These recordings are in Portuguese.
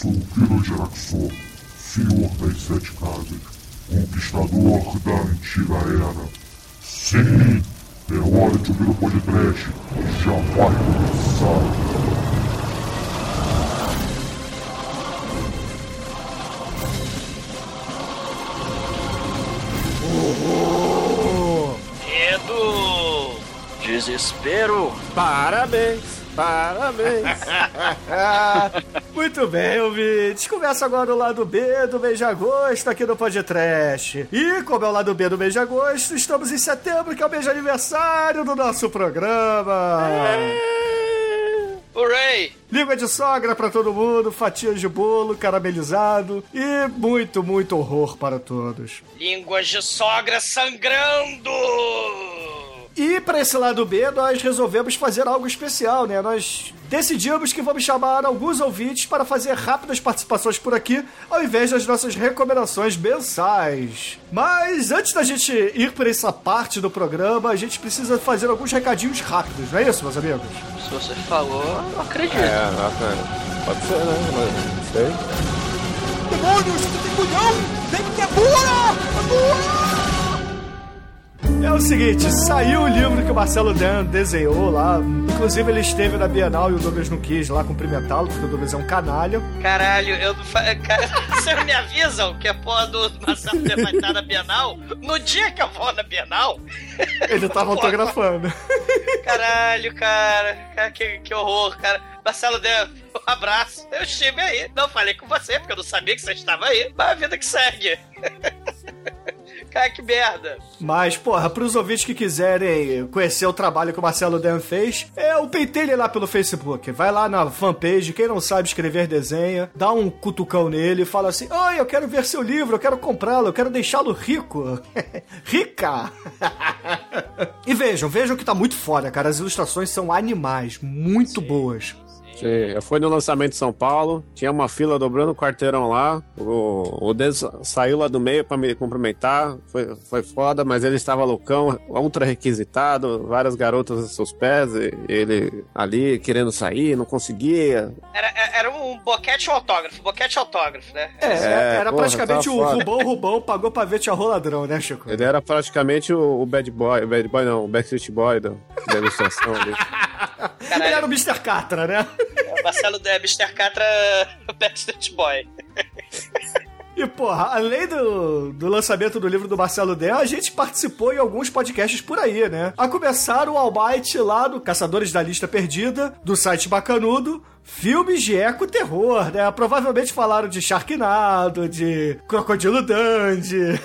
sou o Kiro Geraxor, senhor das sete casas, conquistador da antiga era. Sim, é hora de ouvir o podcast, já vai começar. Medo! Desespero! Parabéns! Parabéns! Muito bem, ouvintes. Começa agora o lado B do mês de agosto aqui no Podcast. E como é o lado B do mês de agosto, estamos em setembro, que é o mês de aniversário do nosso programa. Hooray! Língua de sogra pra todo mundo, fatias de bolo caramelizado e muito, muito horror para todos. Línguas de sogra sangrando! E para esse lado B, nós resolvemos fazer algo especial, né? Nós decidimos que vamos chamar alguns ouvintes para fazer rápidas participações por aqui, ao invés das nossas recomendações mensais. Mas antes da gente ir para essa parte do programa, a gente precisa fazer alguns recadinhos rápidos, não é isso, meus amigos? Se você falou, eu acredito. É, bacana. Pode ser, né? Não sei. Demônios, tu tem culhão! Vem que é burra! É burra! É o seguinte, saiu o livro que o Marcelo Dan desenhou lá. Inclusive, ele esteve na Bienal e o Douglas não quis lá cumprimentá-lo, porque o Douglas é um canalha. Caralho, eu não fa... Cara, vocês me avisam que a porra do Marcelo Dan vai estar na Bienal? No dia que eu vou na Bienal? Ele tava autografando. Caralho, cara. cara que, que horror, cara. Marcelo Dan, um abraço. Eu estive aí. Não falei com você, porque eu não sabia que você estava aí. Mas a vida que segue. Cara, que merda. Mas, porra, pros ouvintes que quiserem conhecer o trabalho que o Marcelo Dan fez, é o peitei lá pelo Facebook. Vai lá na fanpage, quem não sabe escrever desenha, dá um cutucão nele e fala assim: Oi, eu quero ver seu livro, eu quero comprá-lo, eu quero deixá-lo rico. Rica! e vejam, vejam que tá muito foda, cara. As ilustrações são animais, muito boas. Sim, eu fui no lançamento de São Paulo, tinha uma fila dobrando o quarteirão lá. O, o Deus saiu lá do meio pra me cumprimentar. Foi, foi foda, mas ele estava loucão, ultra requisitado, várias garotas aos seus pés, e ele ali querendo sair, não conseguia. Era, era um boquete autógrafo, boquete autógrafo, né? É, É, era porra, praticamente tá o foda. Rubão Rubão pagou pra ver tia ladrão, né, Chico? Ele era praticamente o, o bad boy, o bad boy não, o backstreet boy da, da ilustração ali. Ele era o Mr. Catra, né? Marcelo Mr. Catra, Backstreet Boy. E, porra, além do, do lançamento do livro do Marcelo Del, a gente participou em alguns podcasts por aí, né? A começar o Almighty lá do Caçadores da Lista Perdida, do site Bacanudo, filmes de eco-terror, né? Provavelmente falaram de Sharknado, de Crocodilo Dundee.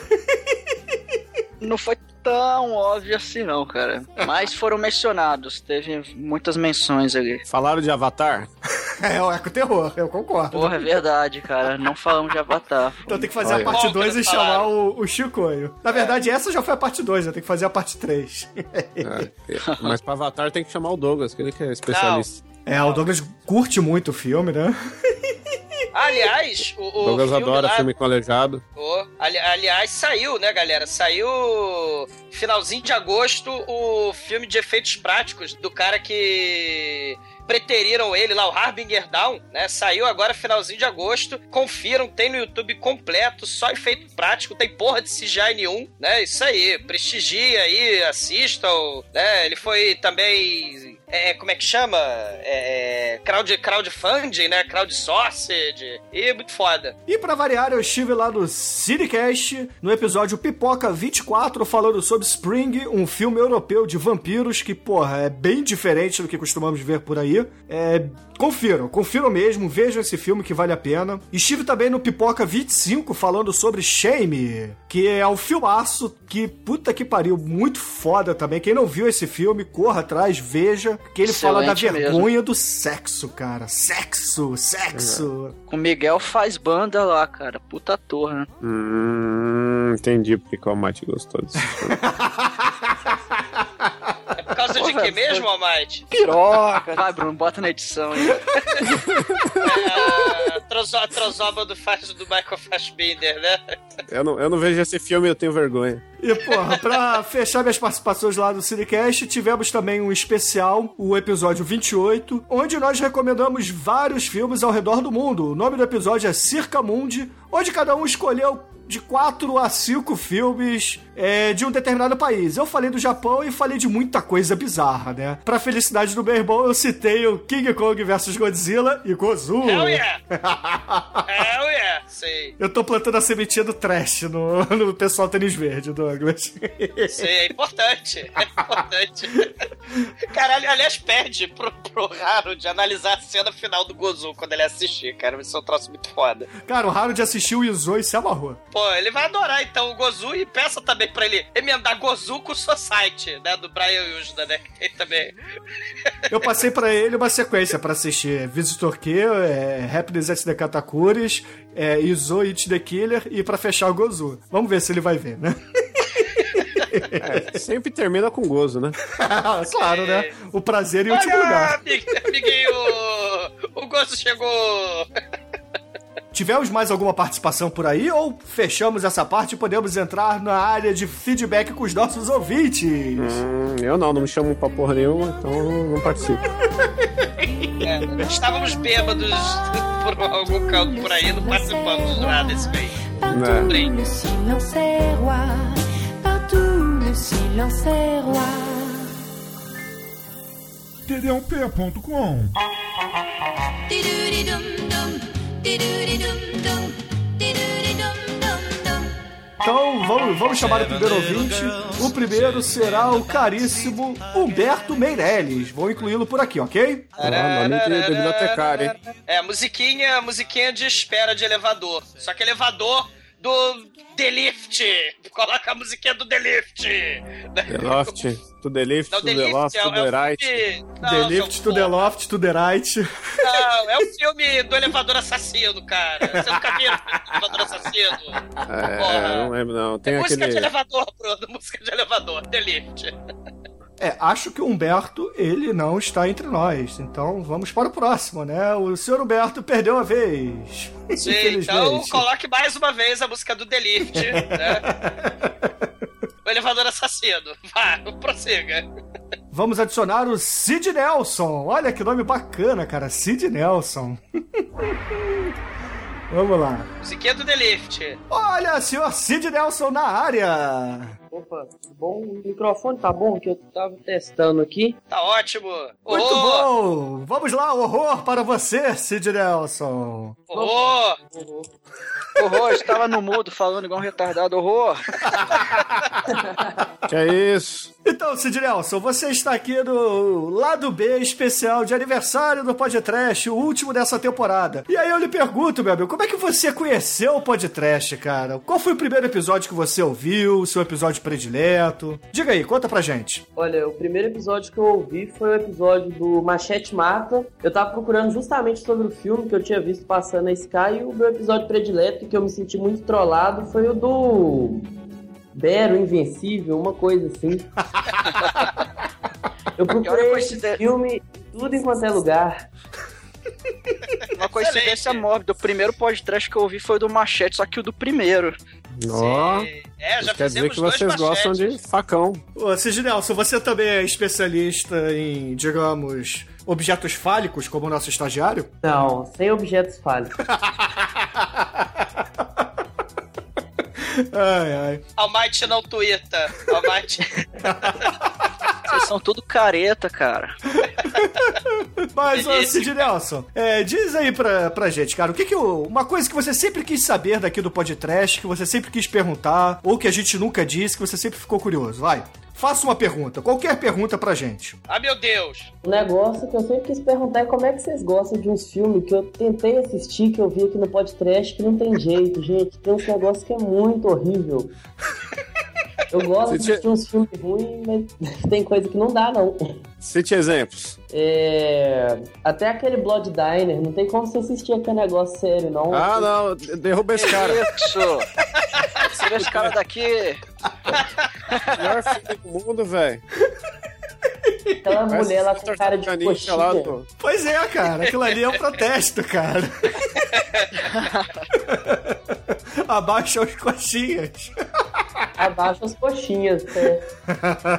Não foi tão óbvio assim, não, cara. Mas foram mencionados, teve muitas menções ali. Falaram de Avatar? é, o eco-terror, eu concordo. Porra, é verdade, cara. Não falamos de Avatar. Então tem que fazer Olha. a parte Qual que 2 e chamar o, o Chicoio. Na verdade, essa já foi a parte 2, né? Tem que fazer a parte 3. É, mas pra Avatar tem que chamar o Douglas, que ele que é especialista. é, o Douglas curte muito o filme, né? Aliás, o, o Douglas filme adora lá- filme com aleijado. Ô, ali- aliás, saiu, né, galera? Saiu finalzinho de agosto o filme de efeitos práticos do cara que preteriram ele lá, o Harbinger Down, né? Saiu agora finalzinho de agosto. Confiram, tem no YouTube completo, só efeito prático, tem porra de CGI nenhum, né? Isso aí, prestigia aí, assistam, né? Ele foi também é, como é que chama? É, crowd, crowdfunding, né? Crowdsourced. E muito foda. E pra variar, eu estive lá no Cinecast, no episódio Pipoca 24, falando sobre Spring, um filme europeu de vampiros que, porra, é bem diferente do que costumamos ver por aí. É, confiram, confiram mesmo, vejam esse filme que vale a pena. Estive também no Pipoca 25 falando sobre Shame, que é um filmaço que, puta que pariu, muito foda também. Quem não viu esse filme, corra atrás, veja, que ele fala da Excelente mesmo. vergonha do sexo, cara. Sexo, sexo. O Miguel faz banda lá, cara. Puta ator, né? Hum, entendi porque que o Almighty gostou disso. Por causa de que mesmo, Almighty? Piroca! Vai, Bruno, bota na edição aí. É, a trozoba do, faz, do Michael Fassbinder, né? Eu não, eu não vejo esse filme e eu tenho vergonha. E, porra, pra fechar minhas participações lá do Cinecast, tivemos também um especial, o episódio 28, onde nós recomendamos vários filmes ao redor do mundo. O nome do episódio é Circa Mundi, onde cada um escolheu de quatro a cinco filmes é, de um determinado país. Eu falei do Japão e falei de muita coisa bizarra, né? Pra felicidade do meu irmão, eu citei o King Kong vs Godzilla e Gozu. Hell yeah! Hell yeah! Sei. Eu tô plantando a sementinha do trash no, no pessoal tênis verde, Douglas. Sei, é importante. É importante. Caralho, aliás, pede pro, pro Raro de analisar a cena final do Gozu quando ele assistir, cara. Isso é um troço muito foda. Cara, o Harold assistiu o Izo e se amarrou. Pô, ele vai adorar então o Gozu e peça também pra ele emendar Gozu com o Society, né? Do Brian Yuzda, né? Que tem também. Eu passei pra ele uma sequência pra assistir Visitor Q, é, Happiness at the Katakuris, é, Izo It the Killer e pra fechar o Gozu. Vamos ver se ele vai ver, né? É, sempre termina com gozo, né? claro, né? O prazer em último Olha, lugar. amig- amiguinho! O Gozu chegou! Tivemos mais alguma participação por aí ou fechamos essa parte e podemos entrar na área de feedback com os nossos ouvintes? Hum, eu não, não me chamo pra porra nenhuma, então não participo. É, estávamos bêbados por algum canto por aí, não participamos de nada desse bem. Roi. td1p.com Então vamos, vamos chamar o primeiro ouvinte. O primeiro será o caríssimo Humberto Meirelles. Vou incluí-lo por aqui, ok? Ó, nome de bibliotecário, hein? É, musiquinha, musiquinha de espera de elevador. Só que elevador do The Lift. Coloca a musiquinha do The Lift. The Loft, to the lift, Não, to The the Lift loft, é, to é the right. filme... Não, The Lift to the. Loft to the Right. Não, é o filme do elevador assassino, cara. Você nunca viu o elevador assassino? É, Porra. não lembro não. Tem É música aquele... de elevador, Bruno. Música de elevador. The Lift. É, acho que o Humberto, ele não está entre nós. Então vamos para o próximo, né? O senhor Humberto perdeu a vez. Sim, então coloque mais uma vez a música do The Lift, né? O elevador assassino. Vá, prossiga. Vamos adicionar o Sid Nelson. Olha que nome bacana, cara. Sid Nelson. Vamos lá. Musiquinha do The Lift. Olha, senhor Sid Nelson na área. Opa, bom, o microfone tá bom que eu tava testando aqui. Tá ótimo. Muito Horror! bom. Vamos lá, horror para você, Sid Nelson. Horror! Horror, estava no mudo falando igual um retardado. Horror. Que é isso? Então, Sid Nelson, você está aqui no lado B especial de aniversário do Podcast, o último dessa temporada. E aí eu lhe pergunto, meu amigo, como é que você conheceu o Podcast, cara? Qual foi o primeiro episódio que você ouviu, o seu episódio predileto? Diga aí, conta pra gente. Olha, o primeiro episódio que eu ouvi foi o episódio do Machete Mata. Eu tava procurando justamente sobre o filme que eu tinha visto passando na Sky e o meu episódio predileto, que eu me senti muito trollado, foi o do Bero Invencível, uma coisa assim. Eu a procurei esse filme tudo enquanto é lugar. Uma coincidência Excelente. mórbida. O primeiro podcast que eu ouvi foi o do Machete, só que o do primeiro. Ó. É, já quer dizer que vocês gostam de facão. Ô, Sid Nelson, você também é especialista em, digamos, objetos fálicos, como o nosso estagiário? Não, sem objetos fálicos. Ai, ai. Almighty não tuita. Almighty. Vocês são tudo careta, cara. Mas, ô. Sid Nelson, é, diz aí pra, pra gente, cara, o que que o- uma coisa que você sempre quis saber daqui do podcast, que você sempre quis perguntar, ou que a gente nunca disse, que você sempre ficou curioso, vai. Faça uma pergunta, qualquer pergunta pra gente. Ah, meu Deus. O negócio que eu sempre quis perguntar é como é que vocês gostam de uns filmes que eu tentei assistir, que eu vi aqui no podcast, que não tem jeito, gente. Tem uns negócios que é muito horrível. Eu gosto Você de tinha- assistir uns filmes ruins, mas tem coisa que não dá, não. Cite exemplos. É... Até aquele Blood Diner, não tem como você assistir aquele negócio sério, não. Ah, não, derruba esse cara. Isso! Tira esse cara daqui! Melhor filme do mundo, velho. Aquela Parece mulher lá que com cara de coxinha. lá, pô. Pois é, cara, aquilo ali é um protesto, cara. Abaixa os coxinhas. Abaixa as coxinhas. É.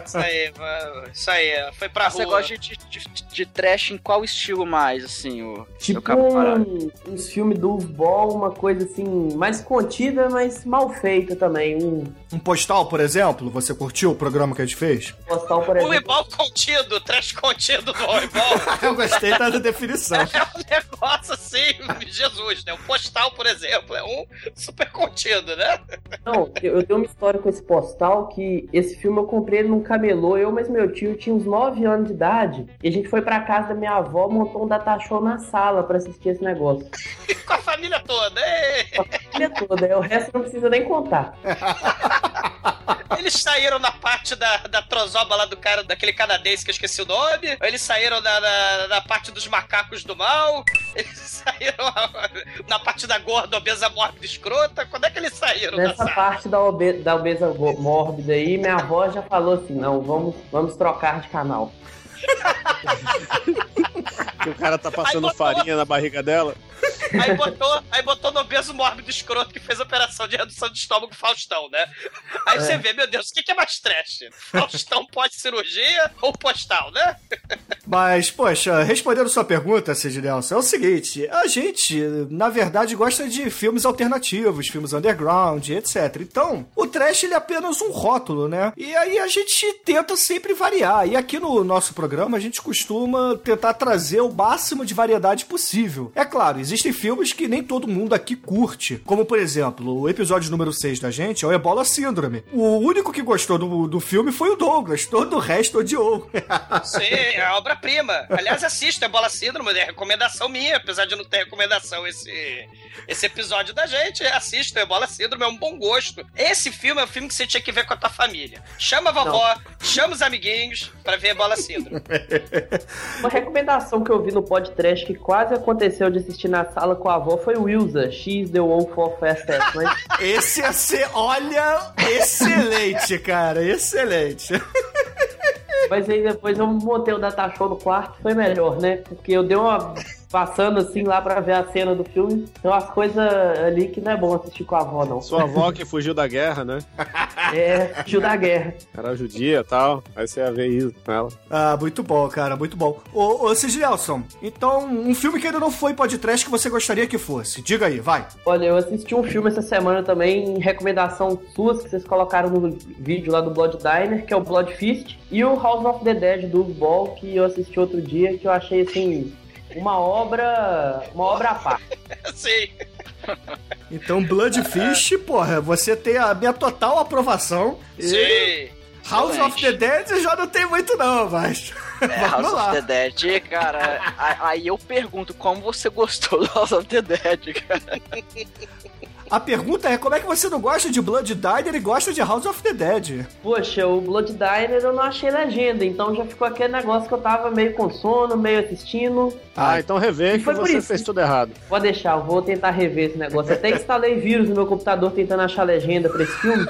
Isso aí, mano. Isso aí. Foi pra Você rua. gosta de, de, de trash em qual estilo mais, assim, o Tipo um, uns filmes do Ball, uma coisa assim, mais contida, mas mal feita também. Um Um postal, por exemplo, você curtiu o programa que a gente fez? postal, por O exemplo. Ibol contido, trash contido do Ibol. Eu gostei da definição. É um negócio assim, Jesus, né? O postal, por exemplo, é um super contido, né? Não, eu eu tenho uma história com esse postal que esse filme eu comprei ele num camelô. Eu, mas meu tio tinha uns 9 anos de idade. E a gente foi pra casa da minha avó, montou um data show na sala pra assistir esse negócio. Com a família toda. Ei! A família toda, né? o resto não precisa nem contar. Eles saíram na parte da, da trozoba lá do cara, daquele canadense que eu esqueci o nome. Eles saíram na, na, na parte dos macacos do mal. Eles saíram na parte da gorda, obesa, mórbida, escrota. Quando é que eles saíram da Nessa parte da, obe da obesa mórbida aí, minha avó já falou assim: não, vamos, vamos trocar de canal. Que o cara tá passando botou- farinha na barriga dela. Aí botou, aí botou no obeso mórbido escroto que fez a operação de redução de estômago Faustão, né? Aí você vê, meu Deus, o que que é mais trash? Faustão pós-cirurgia ou postal, né? Mas, poxa, respondendo sua pergunta, Cid Nelson, é o seguinte: a gente, na verdade, gosta de filmes alternativos, filmes underground, etc. Então, o trash ele é apenas um rótulo, né? E aí a gente tenta sempre variar. E aqui no nosso programa a gente costuma tentar trazer o máximo de variedade possível. É claro, existem filmes que nem todo mundo aqui curte. Como, por exemplo, o episódio número 6 da gente é o Ebola Síndrome. O único que gostou do, do filme foi o Douglas, todo o resto odiou. Sim, é a obra-prima. Aliás, assista é Bola Síndrome, é recomendação minha, apesar de não ter recomendação esse, esse episódio da gente. Assista, é Bola Síndrome, é um bom gosto. Esse filme é um filme que você tinha que ver com a tua família. Chama a vovó, chama os amiguinhos pra ver Bola Síndrome. Uma recomendação que eu vi no podcast que quase aconteceu de assistir na sala com a avó foi o Wilsa, X The One for Fast mas Esse ia ser, olha, excelente, cara, excelente. Mas aí depois eu montei o data show no quarto, foi melhor, né? Porque eu dei uma passando assim lá pra ver a cena do filme. Tem umas coisas ali que não é bom assistir com a avó, não. Sua avó que fugiu da guerra, né? É, tio da guerra. Era judia e tal. Aí você ia ver isso com ela. Ah, muito bom, cara, muito bom. Ô, ô Cid Nelson, então, um filme que ainda não foi podcast que você gostaria que fosse. Diga aí, vai. Olha, eu assisti um filme essa semana também, em recomendação suas, que vocês colocaram no vídeo lá do Blood Diner, que é o Blood Fist, e o House of the Dead do Ball, que eu assisti outro dia, que eu achei assim. Uma obra. Uma obra à parte. Sim. Então, Bloodfish, porra, você tem a minha total aprovação. E Sim. House of the Dead eu já não tem muito não, mas... É, House lá. of the Dead, cara. a- Aí eu pergunto, como você gostou do House of the Dead, cara? A pergunta é, como é que você não gosta de Blood Diner e gosta de House of the Dead? Poxa, o Blood Diner eu não achei legenda, então já ficou aquele negócio que eu tava meio com sono, meio assistindo. Ah, então revê E que você fez tudo errado. Pode deixar, eu vou tentar rever esse negócio. Até instalei vírus no meu computador tentando achar legenda pra esse filme.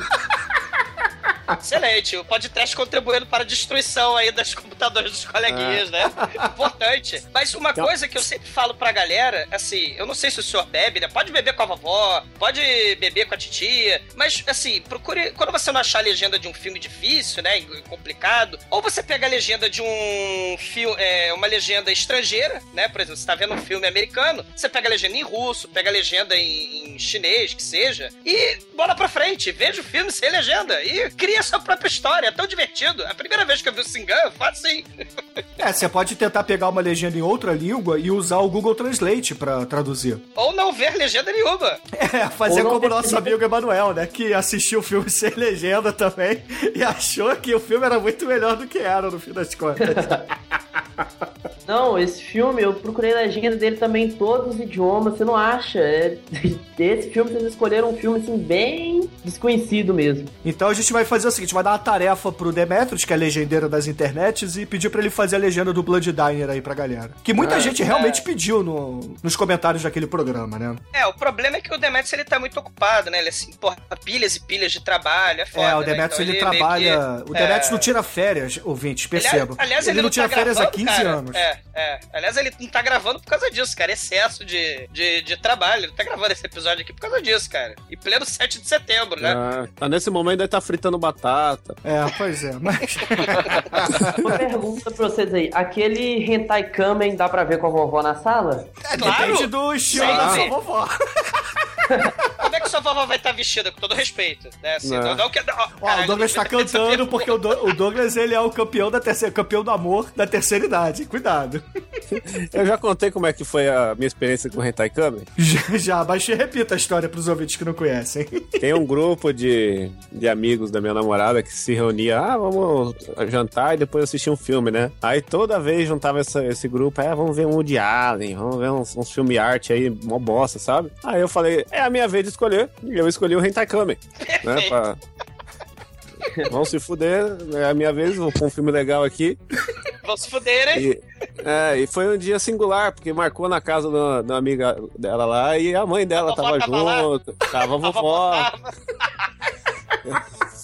Excelente. O podcast contribuindo para a destruição aí das computadores dos coleguinhas, né? Importante. Mas uma coisa que eu sempre falo pra galera, assim, eu não sei se o senhor bebe, né? Pode beber com a vovó, pode beber com a titia, mas, assim, procure. Quando você não achar a legenda de um filme difícil, né? e Complicado, ou você pega a legenda de um filme, é, uma legenda estrangeira, né? Por exemplo, você tá vendo um filme americano, você pega a legenda em russo, pega a legenda em, em chinês, que seja, e bola pra frente, veja o filme sem legenda e cria a sua própria história. É tão divertido. A primeira vez que eu vi o Singan, eu faço assim. É, você pode tentar pegar uma legenda em outra língua e usar o Google Translate pra traduzir. Ou não ver legenda nenhuma. É, fazer como o nosso amigo Emanuel, né? Que assistiu o filme sem legenda também e achou que o filme era muito melhor do que era, no fim das contas. Não, esse filme, eu procurei a legenda dele também em todos os idiomas, você não acha? É... Esse filme, vocês escolheram um filme, assim, bem desconhecido mesmo. Então a gente vai fazer o seguinte: vai dar uma tarefa pro Demetrius, que é legendeiro das internets, e pedir pra ele fazer a legenda do Blood Diner aí pra galera. Que muita Ah, gente é. realmente pediu no- nos comentários daquele programa, né? É, o problema é que o Demetrius ele tá muito ocupado, né? Ele assim, porra, pilhas e pilhas de trabalho, é foda. é, o né? Demetrius Então ele, meio trabalha. que- O Demetrius é. não tira férias, ouvintes, Aliás- percebam. Aliás, ele, não tira tá férias há gravando, 15 cara. anos. É, é. Aliás, ele não tá gravando por causa disso, cara. Excesso de, de, de trabalho. Ele tá gravando esse episódio aqui por causa disso, cara. E pleno 7 de setembro, né? Ah, tá nesse momento aí tá fritando batata. É, pois é, mas. Uma pergunta pra vocês aí. Aquele Hentai Kamen dá pra ver com a vovó na sala? Claro. Depende do estilo da sua vovó. Como é que sua vovó vai estar vestida, com todo respeito? Né? Assim, Não. não, não que- ó, Ó, caralho, o Douglas tá dessa cantando porque o, Do- o Douglas ele é o campeão da terceira, campeão do amor da terceira idade. Cuidado. Eu já contei como é que foi a minha experiência com o Hentai Kamen. Já, já, mas repita a história pros ouvintes que não conhecem. Tem um grupo de, de amigos da minha namorada que se reunia, ah, vamos jantar e depois assistir um filme, né? Aí toda vez juntava essa- esse grupo, é, vamos ver um Woody Allen, vamos ver uns, uns filme arte aí, mó bosta, sabe? Aí eu falei, é a minha vez de escolher, e eu escolhi o Hentai Kamen, né? Pra... Vamos se fuder, é a minha vez, vou pôr um filme legal aqui. Vão se fuderem. E, é, e foi um dia singular, porque marcou na casa da, da amiga dela lá e a mãe dela A tava tava junto, tava a A vovó tava.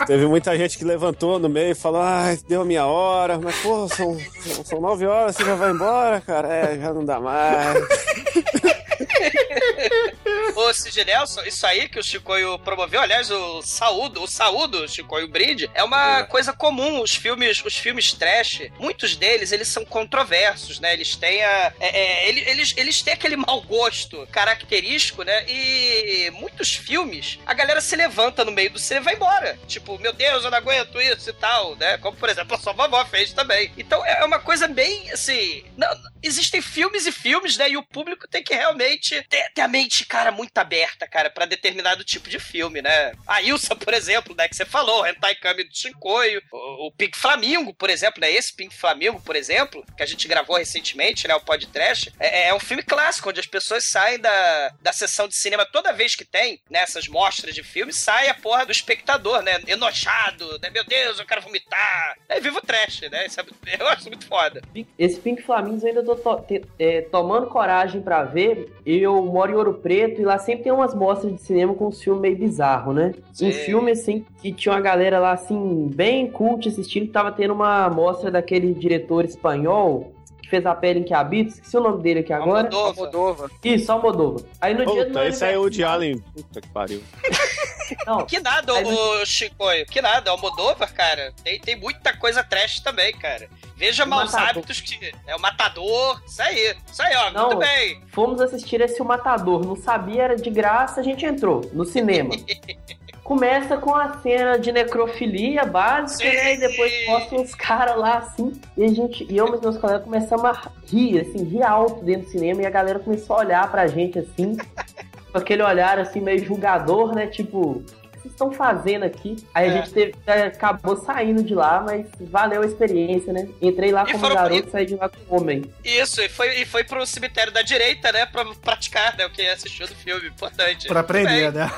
Teve muita gente que levantou no meio e falou: ai, deu a minha hora, mas pô, são, são nove horas, você já vai embora, cara? É, já não dá mais. Ô, Cid Nelson, isso aí que o Chicoio promoveu, aliás, o saúdo, o saúdo, Chicoio Brinde, é uma coisa comum. Os filmes, os filmes trash, muitos deles, eles são controversos, né? Eles têm a. é, é, ele- eles, eles têm aquele mau gosto característico, né? E muitos filmes, a galera se levanta no meio do cinema e vai embora. Tipo, meu Deus, eu não aguento isso e tal, né? Como, por exemplo, a sua vovó fez também. Então é uma coisa bem assim. não- existem filmes e filmes, né? E o público tem que realmente ter, ter a mente, cara, muito aberta, cara, pra determinado tipo de filme, né? A Ilsa, por exemplo, né? Que você falou, o Hentai Kami do Shinkoio, o, Pink Flamingo, por exemplo, né? Esse Pink Flamingo, por exemplo, que a gente gravou recentemente, né? O podcast, é, é um filme clássico, onde as pessoas saem da, da sessão de cinema toda vez que tem, nessas mostras de filme, sai a porra do espectador, né? Enojado, né? Meu Deus, eu quero vomitar. É vivo trash, né? Isso é- eu acho muito foda. Esse Pink Flamingos eu ainda tô to- é, tomando coragem pra ver. Eu moro em Ouro Preto e lá sempre tem umas mostras de cinema com um filme meio bizarro, né? Um Sim. filme assim que tinha uma galera lá assim, bem cult assistindo, tava tendo uma mostra daquele diretor espanhol que fez a pele em que habita, esqueci o nome dele aqui agora. Almodóvar. Moldova. Isso, Almodóvar. Aí no dia do meu Puta, esse aí é o de Allen. Puta que pariu. Não, Que nada, Aí o Chicoio. Que nada, Almodóvar, cara. Tem, tem muita coisa trash também, cara. Veja O maus Matador. hábitos que. É o Matador. Isso aí. Isso aí, ó. Não. Muito bem. Fomos assistir esse O Matador. Não sabia, era de graça, a gente entrou no cinema. Começa com a cena de necrofilia básica, Sim. né? E depois mostra uns caras lá assim. E a gente, e eu e meus colegas começamos a rir, assim, rir alto dentro do cinema. E a galera começou a olhar pra gente assim, com aquele olhar assim, meio julgador, né? Tipo, vocês estão fazendo aqui? Aí É. a gente teve, acabou saindo de lá, mas valeu a experiência, né? Entrei lá E como foram- garoto e saí de lá como homem. Isso, e foi, e foi pro cemitério da direita, né? Pra praticar, né? O que assistiu do filme. Importante. pra aprender, né?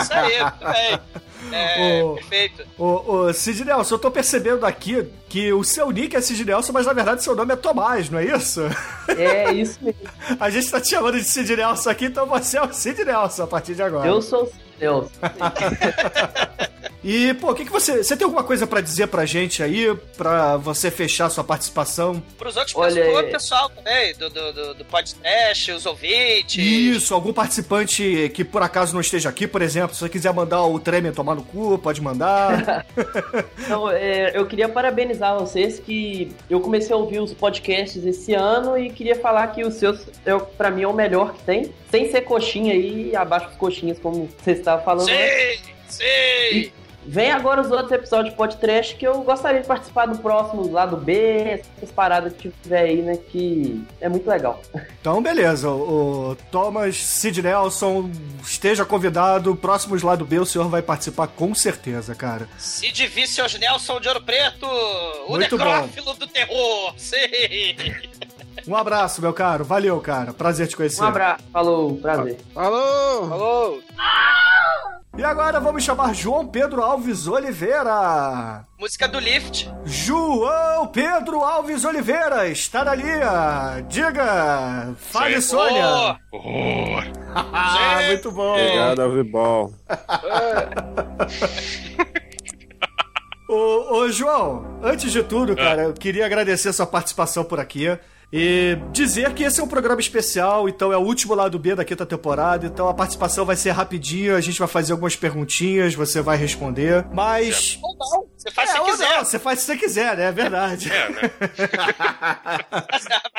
Isso aí, muito bem. É, Ô. perfeito. Ô, ô, Sid Nelson, eu tô percebendo aqui que o seu nick é Sid Nelson, mas na verdade seu nome é Tomás, não é isso? É isso mesmo. A gente tá te chamando de Sid Nelson aqui, então você é o Sid Nelson a partir de agora. Eu sou o Nelson. E, pô, o que, que você. Você tem alguma coisa pra dizer pra gente aí, pra você fechar sua participação? Pros outros Olha, é- outro pessoal também, do, do, do, do podcast, os ouvintes. Isso, algum participante que por acaso não esteja aqui, por exemplo, se você quiser mandar o Tremer tomar no cu, pode mandar. Então, é, eu queria parabenizar vocês que eu comecei a ouvir os podcasts esse ano e queria falar que os seus, é, o- pra mim, é o melhor que tem. Sem ser coxinha aí, abaixo dos coxinhas, como você estava falando. né? Sim, sim. Vem agora os outros episódios de podcast que eu gostaria de participar do próximo lado B, essas paradas que tiver aí, né? Que é muito legal. Então, beleza. O, Thomas Sid Nelson esteja convidado. Próximos lá do B, o senhor vai participar com certeza, cara. Cid Vicious Nelson de Ouro Preto, o Muito necrófilo do terror. Sim. Um abraço, meu caro. Valeu, cara. Prazer te conhecer. Um abraço. Falou, prazer. Falou! Falou! E agora vamos chamar João Pedro Alves Oliveira. Música do Lift. João Pedro Alves Oliveira, está na linha. Diga, fale, Sim. Sônia. Horror! Ah, muito bom. Obrigado, Avibol. Ô, ô, João, antes de tudo, cara, eu queria agradecer a sua participação por aqui. E dizer que esse é um programa especial, então é o último lado B da quinta temporada, então a participação vai ser rapidinha, a gente vai fazer algumas perguntinhas, você vai responder, mas... Ou não, você faz É, se quiser. não, você faz se você quiser, né? É verdade. É, né?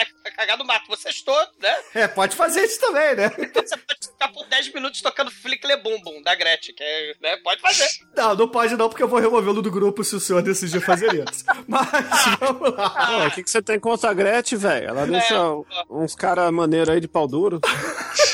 Cagar no mato. Você estou, né? É, pode fazer isso também, né? Você pode ficar por 10 minutos tocando Flickle Bum Bum da Gretchen, que é, né? Pode fazer. Não, não pode não, porque eu vou removê-lo do grupo se o senhor decidir fazer isso. Mas, vamos lá. O que, que você tem contra a Gretchen, velho? Ela deixa uns caras maneiros aí de pau duro.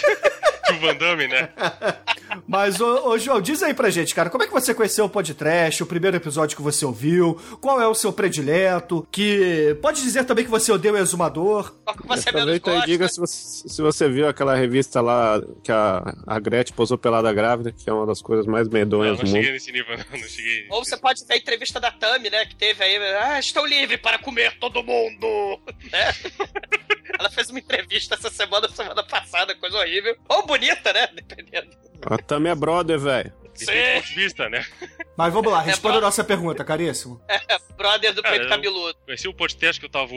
o Van Damme, né? Mas, ô, ô, João, diz aí pra gente, cara, como é que você conheceu o podcast, o primeiro episódio que você ouviu, qual é o seu predileto, que pode dizer também que você odeia o exumador. Você menos Aproveita e diga se você, se você viu aquela revista lá que a, a Gretchen posou pelada grávida, que é uma das coisas mais Não, medonhas não do cheguei mundo. nesse nível, não. Não cheguei. Ou você pode ver a entrevista da Tami, né? Que teve aí. Ah, estou livre para comer todo mundo! Né? Ela fez uma entrevista essa semana, semana passada, coisa horrível. Ou bonita, né? Dependendo. Ela também é brother, velho. Depende do ponto de vista, né? Mas vamos lá, responda É, a nossa pergunta, caríssimo. Brother do Cara, peito eu- cabeludo. Conheci o podcast que eu tava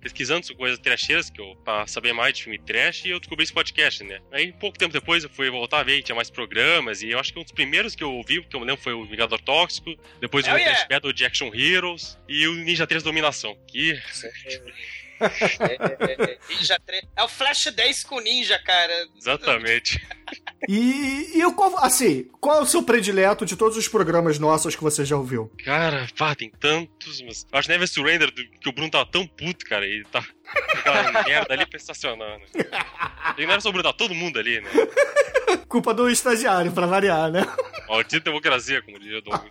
pesquisando sobre coisas trasheiras, que eu, pra saber mais de filme trash, e eu descobri esse podcast, né? Aí, pouco tempo depois, eu fui voltar a ver, e tinha mais programas, e eu acho que um dos primeiros que eu ouvi, que eu me lembro, foi o Vingador Tóxico, depois o Oh, yeah. Trash Battle de Action Heroes, e o Ninja 3 Dominação, que... É, Ninja 3. É o Flash 10 com Ninja, cara. Exatamente. E, e o qual, assim, qual é o seu predileto de todos os programas nossos que você já ouviu? Cara, pá, tem tantos, mas... Eu acho que Never Surrender, que o Bruno tava tão puto, cara, e tá... Aquela merda ali pra estacionar, né? E não era só o Bruno, tá todo mundo ali, né? Culpa do estagiário, pra variar, né? Maldita democracia, como diria o Douglas.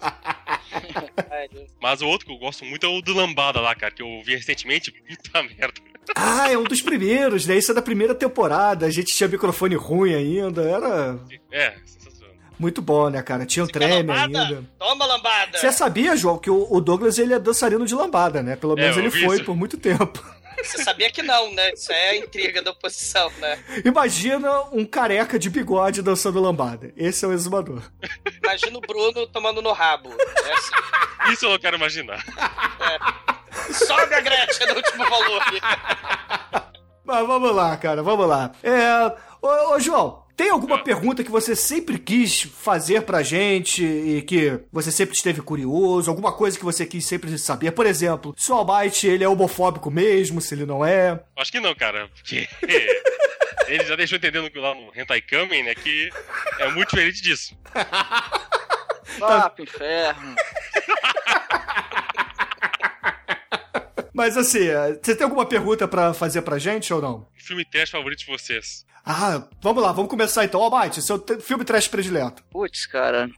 Mas o outro que eu gosto muito é o do Lambada lá, cara, que eu vi recentemente. Puta merda. Ah, é um dos primeiros, né? Isso é da primeira temporada. A gente tinha microfone ruim ainda. Era É, sensacional. muito bom, né, cara? Tinha quer treme ainda. Toma, lambada! Você sabia, João, que o Douglas ele é dançarino de lambada, né? Pelo É, menos eu ele foi isso. por muito tempo. Você sabia que não, né? Isso é a intriga da oposição, né? Imagina um careca de bigode dançando lambada. Esse é o exumador. Imagina o Bruno tomando no rabo. É assim. Isso eu não quero imaginar. Sobe a Gretchen no último volume. Mas vamos lá, cara, vamos lá. É. Ô, ô, João, tem alguma Ah. pergunta que você sempre quis fazer pra gente e que você sempre esteve curioso? Alguma coisa que você quis sempre saber? Por exemplo, se o Almighty ele é homofóbico mesmo, se ele não é? Acho que não, cara, porque. Ele já deixou entendendo que lá no Hentai Kamen, né, que é muito diferente disso. Vá pro inferno. Mas assim, é, você tem alguma pergunta pra fazer pra gente ou não? Filme trash favorito de vocês? Ah, vamos lá, vamos começar então. Almighty, seu te- filme trash predileto. Putz, cara.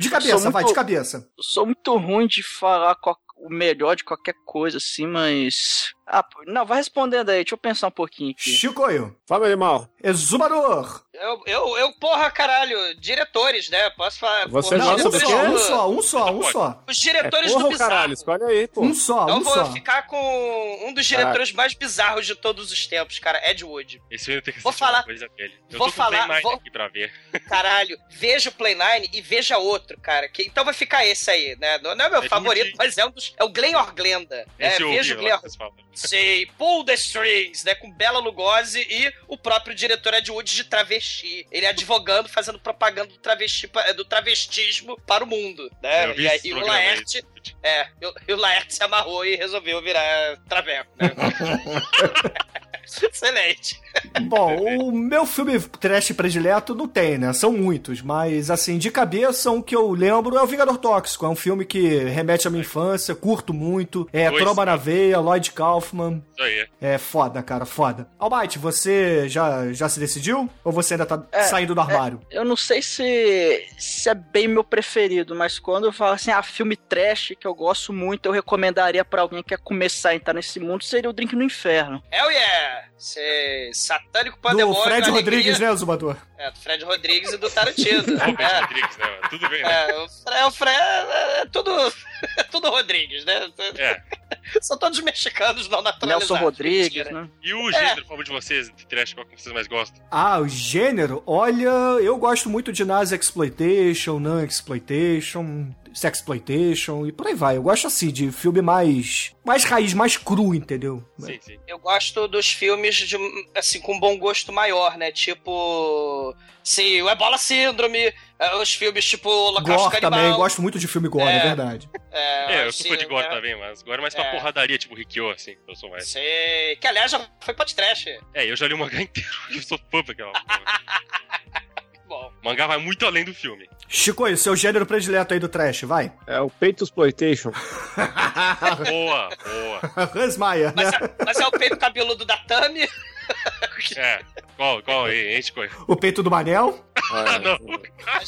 De Eu cabeça, sou vai, muito- de cabeça. Eu sou muito ruim de falar qual- o melhor de qualquer coisa, assim, mas. Ah, não, vai respondendo aí, deixa eu pensar um pouquinho aqui. Chicoio, Fala, animal. exumador. Eu, eu, eu, porra, caralho, diretores, né? Posso falar. Você porra, Não, um só, um só, um só, um só. Os É diretores porra do ou caralho? Bizarro. Escolhe aí, pô. Um só, Então um eu vou só. ficar com um dos diretores mais bizarros de todos os tempos, cara, Ed Wood. Esse filme tem que Vou falar- coisa dele. Eu vou tô com falar- Play vou- aqui pra ver. Caralho, veja o Play 9 e veja outro, cara. Que, então vai ficar esse aí, né? Não, não é meu Ed favorito, mas é um dos. É o Glenn Orglenda. É, Esse eu veja o vocês falam. Sei, Pull the Strings, né? Com Bela Lugosi e o próprio diretor Ed Wood de travesti. Ele advogando, fazendo propaganda do, travesti, do travestismo para o mundo, né? E aí o. Laerte. É, e o Laerte se amarrou e resolveu virar traveco, né? Excelente. Bom, o meu filme trash predileto não tem, né? São muitos, mas assim, de cabeça, um que eu lembro é o Vingador Tóxico. É um filme que remete à minha infância, curto muito. É. Tromba na Veia, Lloyd Kaufman. Isso aí. É foda, cara, foda. Almighty, você já, já se decidiu? Ou você ainda tá É, saindo do armário? Eu não sei se, se é bem meu preferido, mas quando eu falo assim, ah, filme trash que eu gosto muito, eu recomendaria pra alguém que quer começar a entrar nesse mundo, seria o Drink no Inferno. Hell yeah! Yeah. Cê, satânico Do pandemônio. Fred alegria. Rodrigues, né, Zumbador? É, do Fred Rodrigues e do Tarantino. Robert é, Rodrigues, né? Tudo bem, né? é, o Fred, o Fred é, é tudo, é tudo Rodrigues, né? É. São todos mexicanos não naturalizados. Nelson Rodrigues, Mentira. né? E o gênero, por favor, de vocês, de trash, qual que vocês mais gostam? Ah, o gênero? Olha, eu gosto muito de Nazi Exploitation, Non-Exploitation, Sexploitation e por aí vai. Eu gosto assim de filme mais. mais raiz, mais cru, entendeu? Sim, sim. Eu gosto dos filmes de, assim, com bom gosto maior, né? Tipo. Sim, o Ebola Síndrome, é, os filmes tipo Holocausto Gore Canibal. também, gosto muito de filme gore, é, É. verdade. É, É, eu assim, sou fã de gore né? também, mas gore é mais pra É. porradaria, tipo Rikyo, assim. Eu sou mais. Sei. Que aliás já foi podcast. É, eu já li o mangá inteiro, eu sou fã daquela O mangá vai muito além do filme. Chico, e seu gênero predileto aí do trash, vai. É o Peito Exploitation. Boa, boa. Hans Mayer, né? Mas, é, mas é o peito cabeludo da Tami, É. Qual, qual aí? Enche coisa. O peito do Manel. Ah, não. a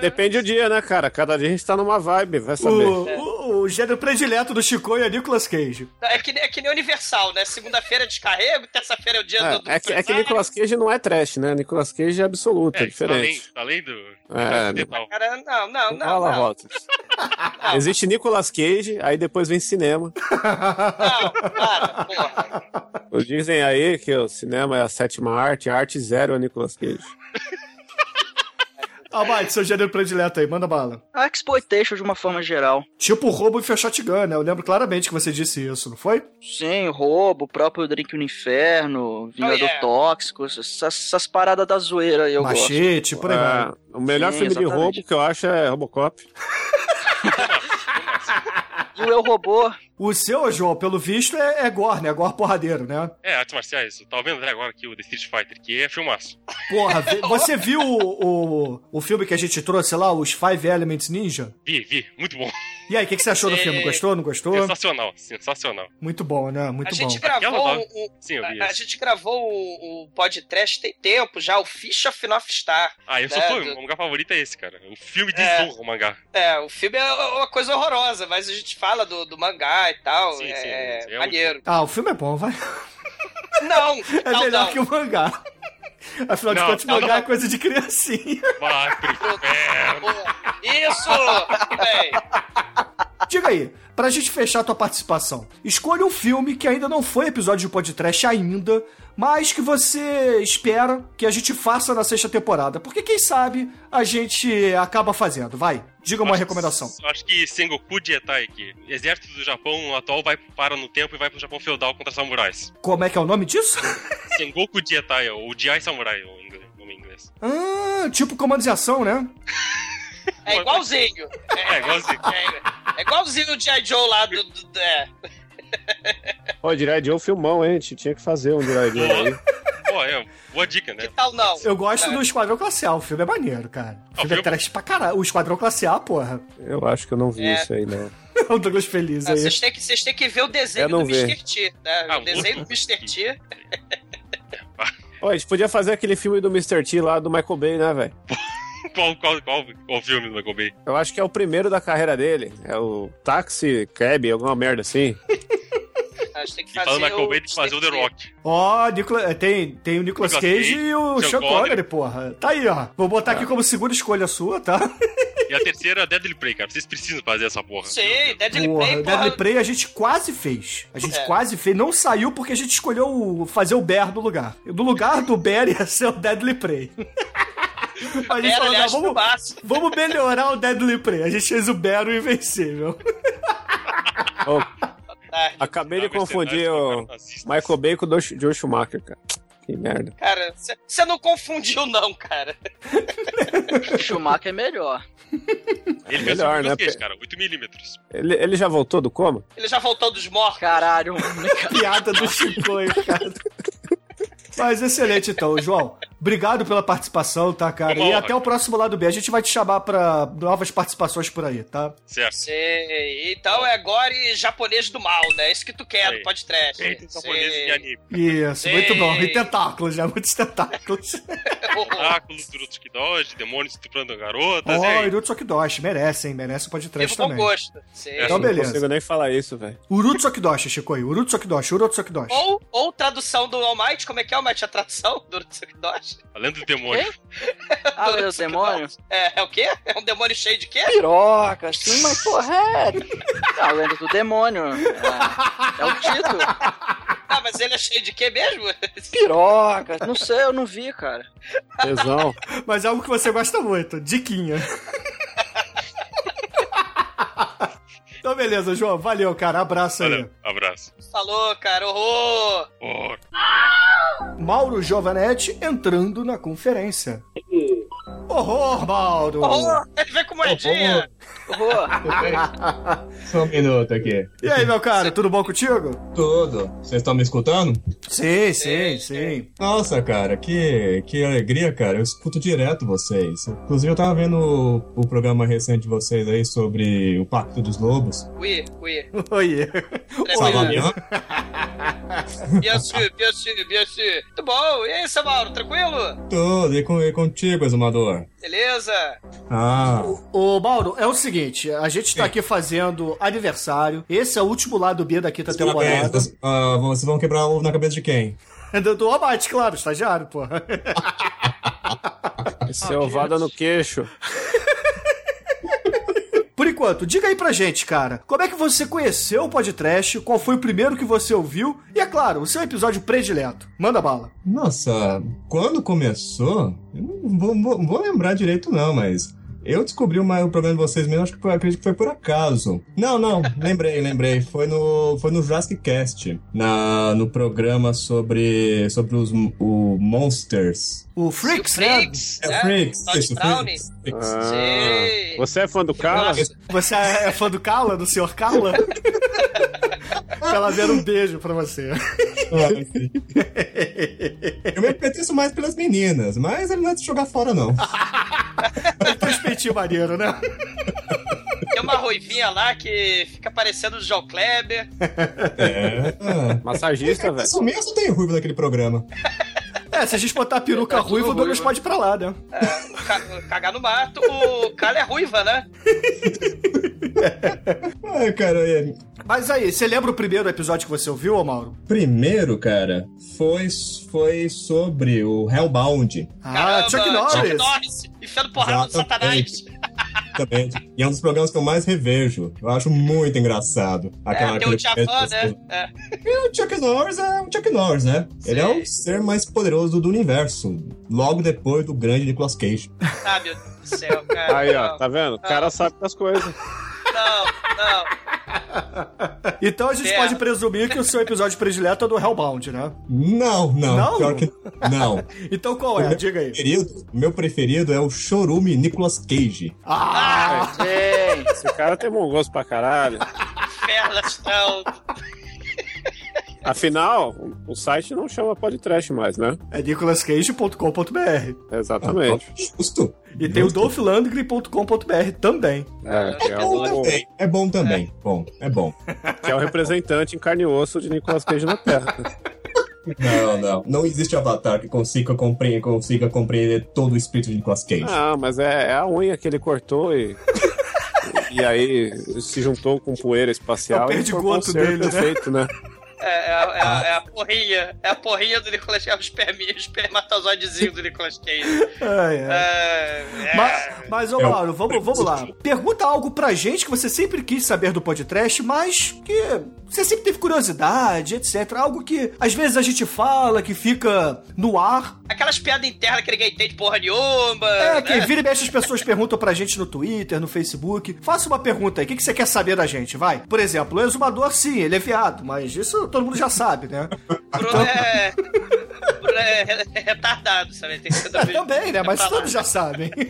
depende do dia, né, cara? Cada dia a gente tá numa vibe, vai O, saber. o, o gênero predileto do Chico é Nicolas Cage. É que, nem- é que nem Universal, né? Segunda-feira é descarrego, terça-feira é o dia É, do. do é que, é que. Nicolas Cage não é trash, né? Nicolas Cage é absoluto, é, É, tá além, diferente. tá além do. É. Cara, não, não, não. Fala, não. Rotas. Existe Nicolas Cage, aí depois vem cinema. Não, para, porra. Dizem aí que o cinema é a sétima arte, a arte zero é Nicolas Cage. Almighty, seu gênero predileto aí, manda bala. A Exploitation de uma forma geral. Tipo roubo e shotgun, né? Eu lembro claramente que você disse isso, não foi? Sim, roubo, próprio Drink no Inferno, Vingador yeah. Tóxico, essas, essas paradas da zoeira aí eu gosto. Machete, por aí vai. É, o melhor Sim, filme de exatamente. roubo que eu acho é Robocop. E o Eu Robô, O seu, João, pelo visto, é, é gore, né? É gore porradeiro, né? É, artes marciais. Eu tava vendo até agora aqui o The Street Fighter, que é filmaço. Porra, você viu o, o, o filme que a gente trouxe lá, os Five Elements Ninja? Vi, vi. Muito bom. E aí, o que, que você achou do É. filme? Gostou, não gostou? Sensacional, sensacional. Muito bom, né? Muito A bom. gente gravou o, Sim, eu vi a, a gente gravou o, o podcast tem tempo já, o Fish of North Star. Ah, eu sou É, fã. do- O mangá favorito é esse, cara. O filme É. desonra o mangá. É, o filme é uma coisa horrorosa, mas a gente fala do, do mangá e tal. Sim, é sim, é um- maneiro. Ah, o filme é bom, vai. Não, É não, melhor não. que o mangá. Afinal de contas, mangá não. é coisa de criancinha. Vai pro. Isso! Diga aí, pra gente fechar a tua participação, escolha um filme que ainda não foi episódio de podcast ainda, mas que você espera que a gente faça na sexta temporada. Porque quem sabe a gente acaba fazendo. Vai, diga uma Acho- recomendação. Acho que Sengoku Jietai aqui. Exército do Japão atual vai para no tempo e vai pro Japão feudal contra samurais. Como é que é o nome disso? Sengoku Jietai, ou Jai Samurai, o inglês- nome em inglês. ah, tipo comandos de ação, né? é igualzinho. É, igualzinho. É, é igualzinho o G.I. Joe lá do. do- do- é. Pô, Jirai Joe é um filmão, hein? A gente tinha que fazer um Joe aí. Pô, é, boa dica, né? Que tal não? Eu gosto É. do Esquadrão Classe A, o filme é maneiro, cara. O Ah, o filme é trash pra caralho. O Esquadrão Classe A, porra. Eu acho que eu não vi É. isso aí, não. o Douglas Feliz aí. Vocês têm, que, vocês têm que ver o desenho do vi. Mr. T. Né? Ah, o desenho do muito- Mr. T. Ó, a gente podia fazer aquele filme do Mr. T lá do Michael Bay, né, velho? Qual, qual, qual, qual filme do Michael Bay? Eu acho que é o primeiro da carreira dele. É o Taxi Cab, alguma merda assim. A gente tem que fazer falando Michael o Bay, tem que fazer o The. Rock. Ó, Nicola- tem, tem o Nicolas Nicolas Cage Cage, e o Sean Connery. Connery, porra. Tá aí, ó. Vou botar aqui como segunda escolha sua, tá? E a terceira, Deadly Prey, cara. Vocês precisam fazer essa porra. Sim, Deadly Porra, Prey, o porra. Deadly Prey a gente quase fez. A gente É. quase fez. Não saiu porque a gente escolheu fazer o Bear no lugar. Do lugar do Bear ia ser o Deadly Prey. a gente falou, não, aliás, vamos, vamos melhorar o Deadly Prey. A gente fez o Bear o Invencível. Ô, Acabei de confundir o. Michael Bay com o Joe Schumacher, cara. Que merda. Cara, você não confundiu, não, cara. Schumacher é melhor. Ele fez Melhor, né? Cage, cara, 8mm. Ele, ele já voltou do coma? Ele já voltou dos mortos. Caralho. Piada do Chicoio, cara. Mas excelente então, João. Obrigado pela participação, tá, cara? Uma E honra. até o próximo lado B. A gente vai te chamar pra novas participações por aí, tá? Certo. Sei. Então é gore japonês do mal, né? Isso que tu quer Aí. do podcast. Feito japonês e anime. Isso, Sei. muito bom. E tentáculos, já, muitos tentáculos. Oráculos do Rutsuki Dodge, demônios estuprando garotas, e Ó, aí? Irutsuki Doshi, merece, hein? Merece o podcast também. gosto. Sei. Então, Não beleza. consigo nem falar isso, velho. Urutsuki Doshi, Chicoio. Urutsuki Doshi, Urutsuki Doshi. Ou, ou tradução do All Might, como é que é, All Might, a tradução do Tsukidoshi? A lenda do demônio. Ah, meu demônio. É, é o quê? É um demônio cheio de quê? Piroca, sim, mas porra, é. A lenda do demônio. É, é o título. Ah, mas ele é cheio de quê mesmo? Piroca. Não sei, eu não vi, cara. Tesão. Mas é algo que você gosta muito, diquinha. Então, beleza, João. Valeu, cara. Abraço aí. Valeu, abraço. Falou, cara, horror! Horror. Mauro Giovanetti entrando na conferência. Horror, Mauro! Horror! Ele vem com moedinha! Horror. Só um minuto aqui. E aí, meu cara, tudo bom contigo? Tudo. Vocês estão me escutando? Sim, sim, sim. Nossa, cara, que, que alegria, cara. Eu escuto direto vocês. Inclusive, eu tava vendo o, o programa recente de vocês aí sobre o Pacto dos Lobos. Ui, ui. Oi. Salvador. Biasu, Biasu, Biasu. Tudo bom? E aí, seu Mauro, tranquilo? Tudo. E, com, e contigo, Exumador? Beleza? Ah, Ô, Mauro, é o seguinte, a gente tá aqui fazendo aniversário. Esse é o último lado B da quinta temporada. vocês, ah, vocês vão quebrar o ovo na cabeça de quem? Do, do Abate, claro, estagiário, porra. Esse ovada no queixo. Por enquanto, diga aí pra gente, cara, como é que você conheceu o podcast, qual foi o primeiro que você ouviu, e é claro, o seu episódio predileto. Manda bala. Nossa, quando começou, eu não vou, vou- vou lembrar direito não, mas eu descobri o o programa de vocês mesmo, acho que foi, acredito que foi por acaso. Não, não, lembrei, lembrei. Foi no, foi no Jurassic Cast, na, no programa sobre, sobre os o Monsters. O Freaks, o né? Freaks, É né? Freaks, Todd isso. Freaks. Freaks. Ah, você é fã do? Nossa. Você é fã do Kala, do Sr. Kala? Ela ver um beijo pra você. Ah. Eu me apeteço mais pelas meninas, mas ele não é de jogar fora, não. Um respeitinho maneiro, né? Tem uma ruivinha lá que fica parecendo o João Kleber. É. Massagista, velho. Isso mesmo tem ruivo naquele programa. É, se a gente botar a peruca ruiva, o Douglas pode ir pra lá, né? Ca- cagar no mato. O cara é ruiva, né? Ai, cara, é, Mas aí, você lembra o primeiro episódio que você ouviu, ô Mauro? Primeiro, cara, foi, foi sobre o Hellbound. Ah, Chuck Norris. Chuck Norris. Enfiando porrada no Satanás. Exatamente. E é um dos programas que eu mais revejo. Eu acho muito engraçado. Aquela, É, tem o aquele- Javan, né? É. E o Chuck Norris é o Chuck Norris, né? Ele é o ser mais poderoso do universo. Logo depois do grande Nicolas Cage. Ah, meu Deus do céu, cara. Aí, ó, tá vendo? O cara sabe das coisas. não, não. Então a gente É. pode presumir que o seu episódio predileto é do Hellbound, né? Não, não. Não? Pior que. Não. Então qual é? meu Diga aí. preferido, meu preferido é o Chorume Nicolas Cage. Ah! Sim. Esse cara tem bom gosto pra caralho. Pernas, não. Afinal, o site não chama podcast mais, né? É nicolascage.com.br. Exatamente. Justo. E tem o dolphlandgren.com.br também. É, que é, Bom o, também. É bom também. Bom, é bom. que é o representante em carne e osso de Nicolas Cage na Terra. Não, não. Não existe avatar que consiga compreender, consiga compreender todo o espírito de Nicolas Cage. Ah, mas é, é a unha que ele cortou e. E aí se juntou com poeira espacial É o perdigoto ser dele, né? perfeito, né? É, é, é, é a porrinha. É a porrinha do Nicolas Cage. É o espermi- espermatozoidezinho do Nicolas Cage. Ai, ai. É, é. Mas, mas ô o- Mauro, vamos, vamos lá. Pergunta algo pra gente que você sempre quis saber do podcast, mas que você sempre teve curiosidade, etc. Algo que às vezes a gente fala, que fica no ar. Aquelas piadas internas que ninguém entende porra nenhuma. É, que né? vira e mexe as pessoas perguntam pra gente no Twitter, no Facebook. Faça uma pergunta aí, o que, que você quer saber da gente, vai? Por exemplo, o exumador, sim, ele é viado, mas isso todo mundo já sabe, né? Bruno é. Bruno Bruno é, é retardado, sabe? Tem síndrome Também, né? Mas todos já sabem.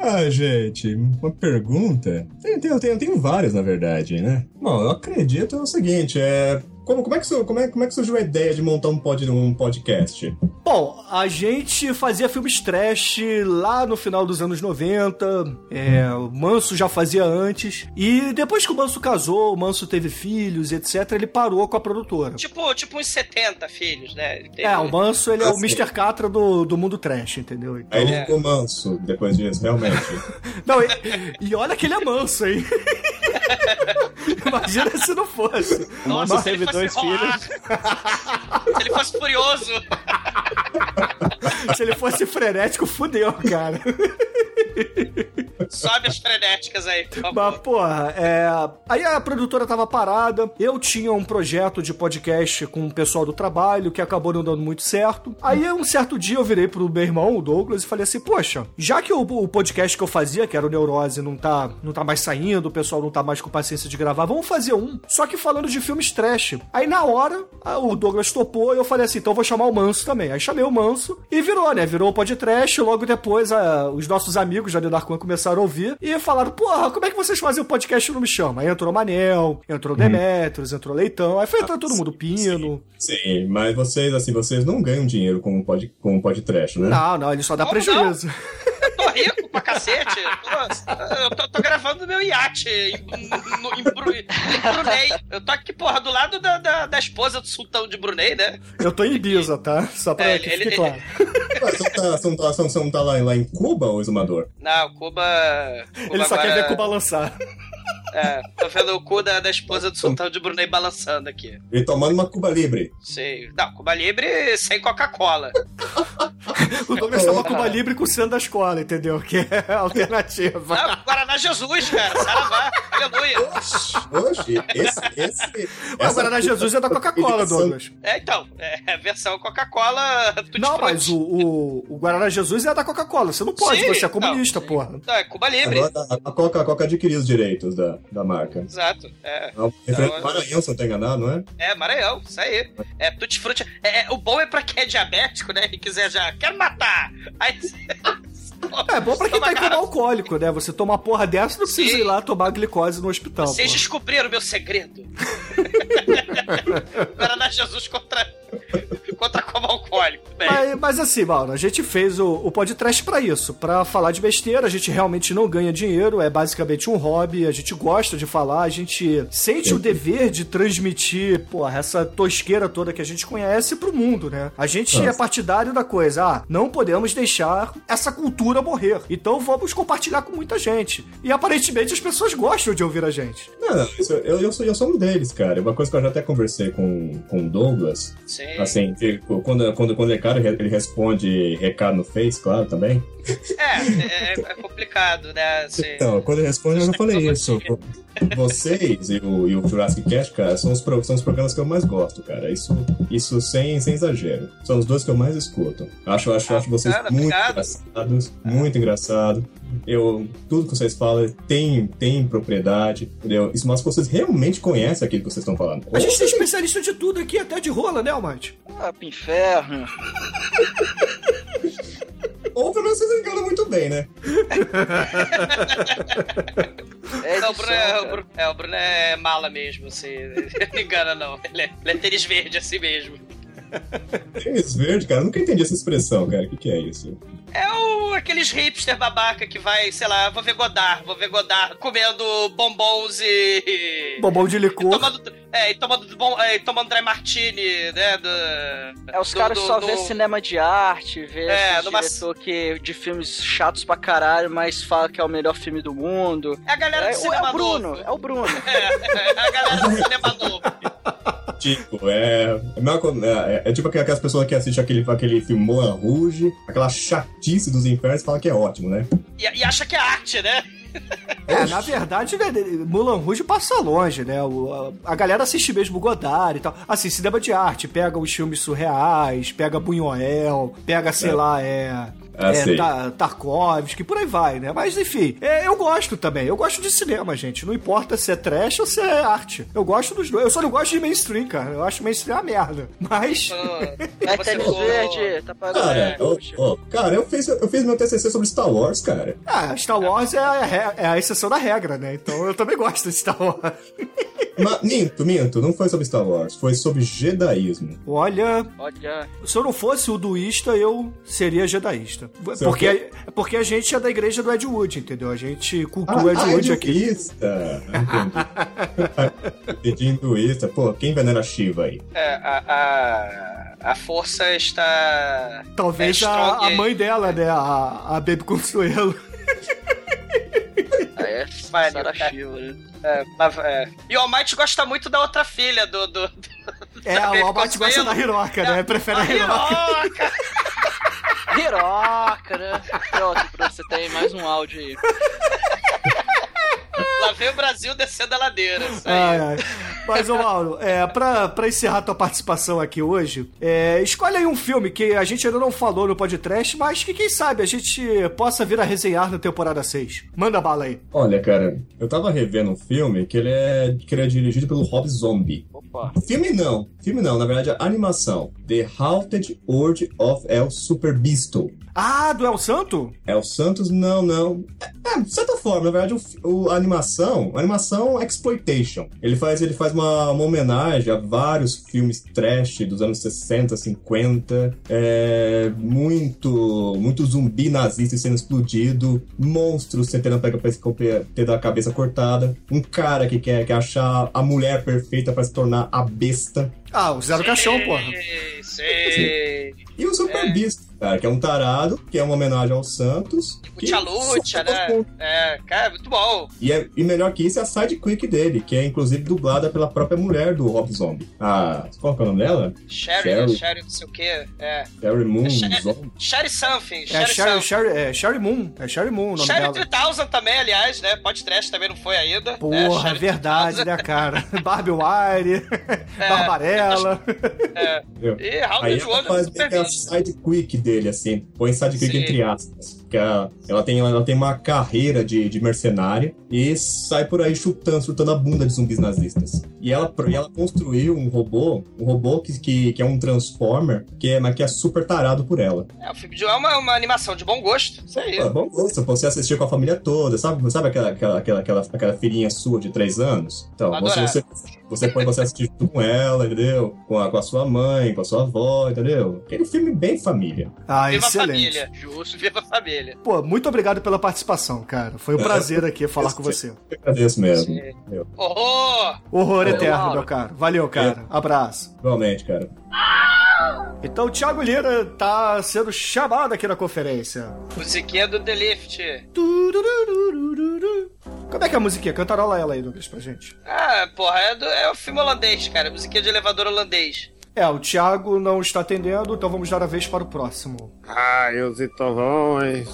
Ah, gente, uma pergunta. Tem, tem, tem, tem várias, na verdade, né? Bom, eu acredito no seguinte, é. Como, como, é que, como, é, como é que surgiu a ideia de montar um, pod, um podcast? Bom, a gente fazia filmes trash lá no final dos anos 90. É, o Manso já fazia antes. E depois que o Manso casou, o Manso teve filhos, etc., ele parou com a produtora. Tipo, tipo uns 70 filhos, né? Teve- É, o Manso, ele é Ah, o sim. Mr. Catra do, do mundo trash, entendeu? Então- Aí ele É. ficou manso depois disso, realmente. Não, e, e olha que ele é manso, hein? Imagina se não fosse. Nossa, Mas se ele fosse- dois filhos. se ele fosse furioso. Se ele fosse frenético, fudeu, cara. Sobe as frenéticas aí, por favor. Mas, porra, é... aí a produtora tava parada, eu tinha um projeto de podcast com o pessoal do trabalho que acabou não dando muito certo. Aí, um certo dia, eu virei pro meu irmão, o Douglas, e falei assim, poxa, já que o, o podcast que eu fazia, que era o Neurose, não tá, não tá mais saindo, o pessoal não tá mais com paciência de gravar, vamos fazer um, só que falando de filmes trash. Aí, na hora, o Douglas topou e eu falei assim, então eu vou chamar o Manso também. Aí chamei o Manso e virou, né? Virou o podcast, logo depois a- os nossos amigos já de Darkwan começaram a ouvir e falaram, porra, como é que vocês fazem o podcast e não me chama? Aí entrou o Manel, entrou o Demetrios, entrou o Leitão, aí foi entrando todo mundo, Pino. Sim, mas vocês, assim, vocês não ganham dinheiro com o pod, com podcast, né? Não, não, ele só dá Como prejuízo. Eu tô rico pra cacete. Eu tô, tô gravando meu iate em, no- em Bru- em Brunei. Eu tô aqui, porra, do lado da, da, da esposa do sultão de Brunei, né? Eu tô em Ibiza, tá? Só pra É, que ele- fique ele- claro. Você não tá, você não tá, você não tá lá, lá em Cuba, ô exumador? Não, Cuba. Cuba Ele só agora, quer ver Cuba lançar. É, tô vendo o cu da, da esposa do sultão de Brunei balançando aqui. E tomando uma Cuba Libre. Sei. Não, Cuba Livre sem Coca-Cola. O Douglas tava Cuba Libre com o Sandro da escola, entendeu? Que é a alternativa. Não, Guaraná Jesus, cara. Saravá. Aleluia. Oxe, esse. esse Mas o Guaraná Jesus é da Coca-Cola, Douglas. É, então. É a versão Coca-Cola Tutti Não, mas o, o, o Guaraná Jesus é da Coca-Cola. Você não pode, Sim, você é comunista, não. porra. Não, é Cuba Livre. Agora a Coca, a Coca adquiriu os direitos da, da marca. Exato. É. É Então, Maranhão, se eu não tô enganado, não é? É, Maranhão, isso aí. É, Tutti Frutti. É, é, o bom é pra quem é diabético, né? E quiser já, quero matar. Aí. É bom pra quem tá em coma alcoólico, né? Você toma uma porra dessa, não precisa Sim. ir lá tomar glicose no hospital. Vocês porra. descobriram o meu segredo. Guaraná Jesus contra. Contra como alcoólico. Bem, Mas, mas assim, Mauro, a gente fez o, o podcast pra isso, pra falar de besteira. A gente realmente não ganha dinheiro, é basicamente um hobby. A gente gosta de falar, a gente sente o dever de transmitir, porra, essa tosqueira toda que a gente conhece pro mundo, né? A gente é Nossa. partidário da coisa, ah, não podemos deixar essa cultura morrer. Então vamos compartilhar com muita gente. E aparentemente as pessoas gostam de ouvir a gente. Não, eu, eu, sou, eu sou um deles, cara. Uma coisa que eu já até conversei com, com o Douglas, sim. assim, quando, quando, quando é cara, ele responde recado no Face, claro, também. É, é, é complicado, né? Assim, Então, quando ele responde, eu já falei isso. Vocês e o, e o Jurassic Cast, cara, são os, são os programas que eu mais gosto, cara. Isso, isso sem, sem exagero. São os dois que eu mais escuto. Acho, acho, acho vocês Cara, muito obrigado. engraçados, muito engraçado. Eu, tudo que vocês falam tem, tem propriedade, entendeu? Isso mostra que vocês realmente conhecem aquilo que vocês estão falando. A gente tem especialista de tudo aqui, até de rola, né, Almighty? Ah, pro inferno. Ou pelo menos vocês enganam muito bem, né? É Não, o Bruno, é, o. Bruno, é, o Bruno é mala mesmo, assim. Não engana, não. Ele é, ele é tênis verde assim mesmo. Tênis verde, cara, eu nunca entendi essa expressão, cara. O que, que é isso? É o, aqueles hipster babaca que vai, sei lá, vou ver Godard, vou ver Godard comendo bombons e. Bombom de e licor. tomando, é, e tomando, bom, é, e tomando dry martini, né? Do, É, os do- caras do- só do- vê cinema de arte, vê É, numa- diretor que, de filmes chatos pra caralho, mas fala que é o melhor filme do mundo. É a galera É, do o- é cinema o Bruno, novo. é o Bruno. É, é a galera do cinema novo. Tipo, é. É, quando- é- é tipo aquelas pessoas que assistem aquele, aquele filme Moulin Rouge, aquela chatice dos infernos, fala que é ótimo, né? E, e acha que é arte, né? É, na verdade, Mulan Rouge passa longe, né? O- a, a galera assiste mesmo Godard e tal. Assim, cinema de arte, pega os filmes surreais, pega Buñuel, pega, sei É. lá, é... Ah, é. Ta- Tarkovsky, por aí vai, né? Mas enfim, é, eu gosto também. Eu gosto de cinema, gente. Não importa se é trash ou se é arte. Eu gosto dos dois. Eu só não gosto de mainstream, cara. Eu acho mainstream uma merda. Mas. Vai Você tênis ficou- verde, tá pagando. Cara, ô, ô, cara eu, fiz, eu fiz meu TCC sobre Star Wars, cara. Ah, Star Wars é a, é a exceção da regra, né? Então eu também gosto de Star Wars. Mas, minto, minto, não foi sobre Star Wars, foi sobre jedaísmo. Olha, Olha, se eu não fosse o duísta, eu seria jedaísta. Você é o Porque, porque a gente é da igreja do Ed Wood, entendeu? A gente cultua Ah, Ed ah, Wood aqui. hinduísta. Entendi. Hinduísta. Pô, quem venera Shiva aí? É, a, a, a força está. Talvez é a, a mãe dela, né? A, a Baby Consuelo. é. Shiva, né? É, mas, é. E o Almighty gosta muito da outra filha do. do, do É, da o Albert gosta da Hiroka, né? Prefere a A Hiroka. Hiroka. Piroca, né? Pronto, pra você tem mais um áudio aí. Lá vem o Brasil descendo a ladeira. Isso aí. Ai, ai. Mas, ô Mauro, é, pra, pra encerrar tua participação aqui hoje, é, escolhe aí um filme que a gente ainda não falou no podcast, mas que quem sabe a gente possa vir a resenhar na temporada 6. Manda bala aí. Olha, cara, eu tava revendo um filme que ele é, que ele é dirigido pelo Rob Zombie. Opa. Filme não, filme não, na verdade é animação. The Haunted World of El Super Beasto. Ah, do El Santo? El Santos, não, não. É, é, de certa forma, na verdade, o, o- a animação, a animação exploitation. Ele faz, ele faz uma, uma homenagem a vários filmes trash dos anos 60, 50. É, muito, muito zumbi nazista sendo explodido, monstros tentando pegar pra ter a cabeça cortada, um cara que quer, quer achar a mulher perfeita pra se tornar a besta. Ah, o Zero Caixão, porra. Sei, sei. E Super Beast, cara, que é um tarado, que é uma homenagem ao Santos. que Lucha Lucha, só- né? É, cara, muito bom. E, é, e melhor que isso é a sidequick dele, que é inclusive dublada pela própria mulher do Rob Zombie. Ah, qual que é o nome dela? Sherry, Sherry. Sherry, não sei o quê. É. Sherry Moon É Sherry- Zombie. Sherry Something. É Sherry Sherry, Something. Sherry, é Sherry Moon. É Sherry Moon o nome Sherry dela. 3000 também, aliás, né? Pode trash também não foi ainda. né? Porra, é Sherry verdade, 3000. né, cara? Barbie Wire, Barbarella. É. E How Aí Did ela Wonder super sidequick dele, assim. Põe sidequick Sim. entre aspas. Que ela, ela, tem, ela tem uma carreira de, de mercenária e sai por aí chutando, chutando a bunda de zumbis nazistas. E ela, e ela construiu um robô, um robô que, que, que é um Transformer, que é, mas que é super tarado por ela. É, o filme de é uma, uma animação de bom gosto. Isso aí. Pô, bom gosto, você assistir com a família toda, sabe, sabe aquela, aquela, aquela, aquela, aquela filhinha sua de 3 anos? Então, você, você, você põe você assistir junto com ela, entendeu? Com a, com a sua mãe, com a sua avó, entendeu? Aquele filme bem família. Ah, Viva excelente. família. Justo. Viva família. Pô, muito obrigado pela participação, cara. Foi um prazer aqui falar com você. Eu agradeço mesmo. Sim. Meu, Horror! Horror É. eterno, meu cara. Valeu, cara. Abraço. igualmente, cara. Então o Thiago Lira tá sendo chamado aqui na conferência. Musiquinha do The Lift. Como é que é a musiquinha? Cantarola ela aí, Douglas, pra gente. Ah, porra, é, do, é o filme holandês, cara. Musiquinha de elevador holandês. É, o Thiago não está atendendo, então vamos dar a vez para o próximo. Ai, os itovões.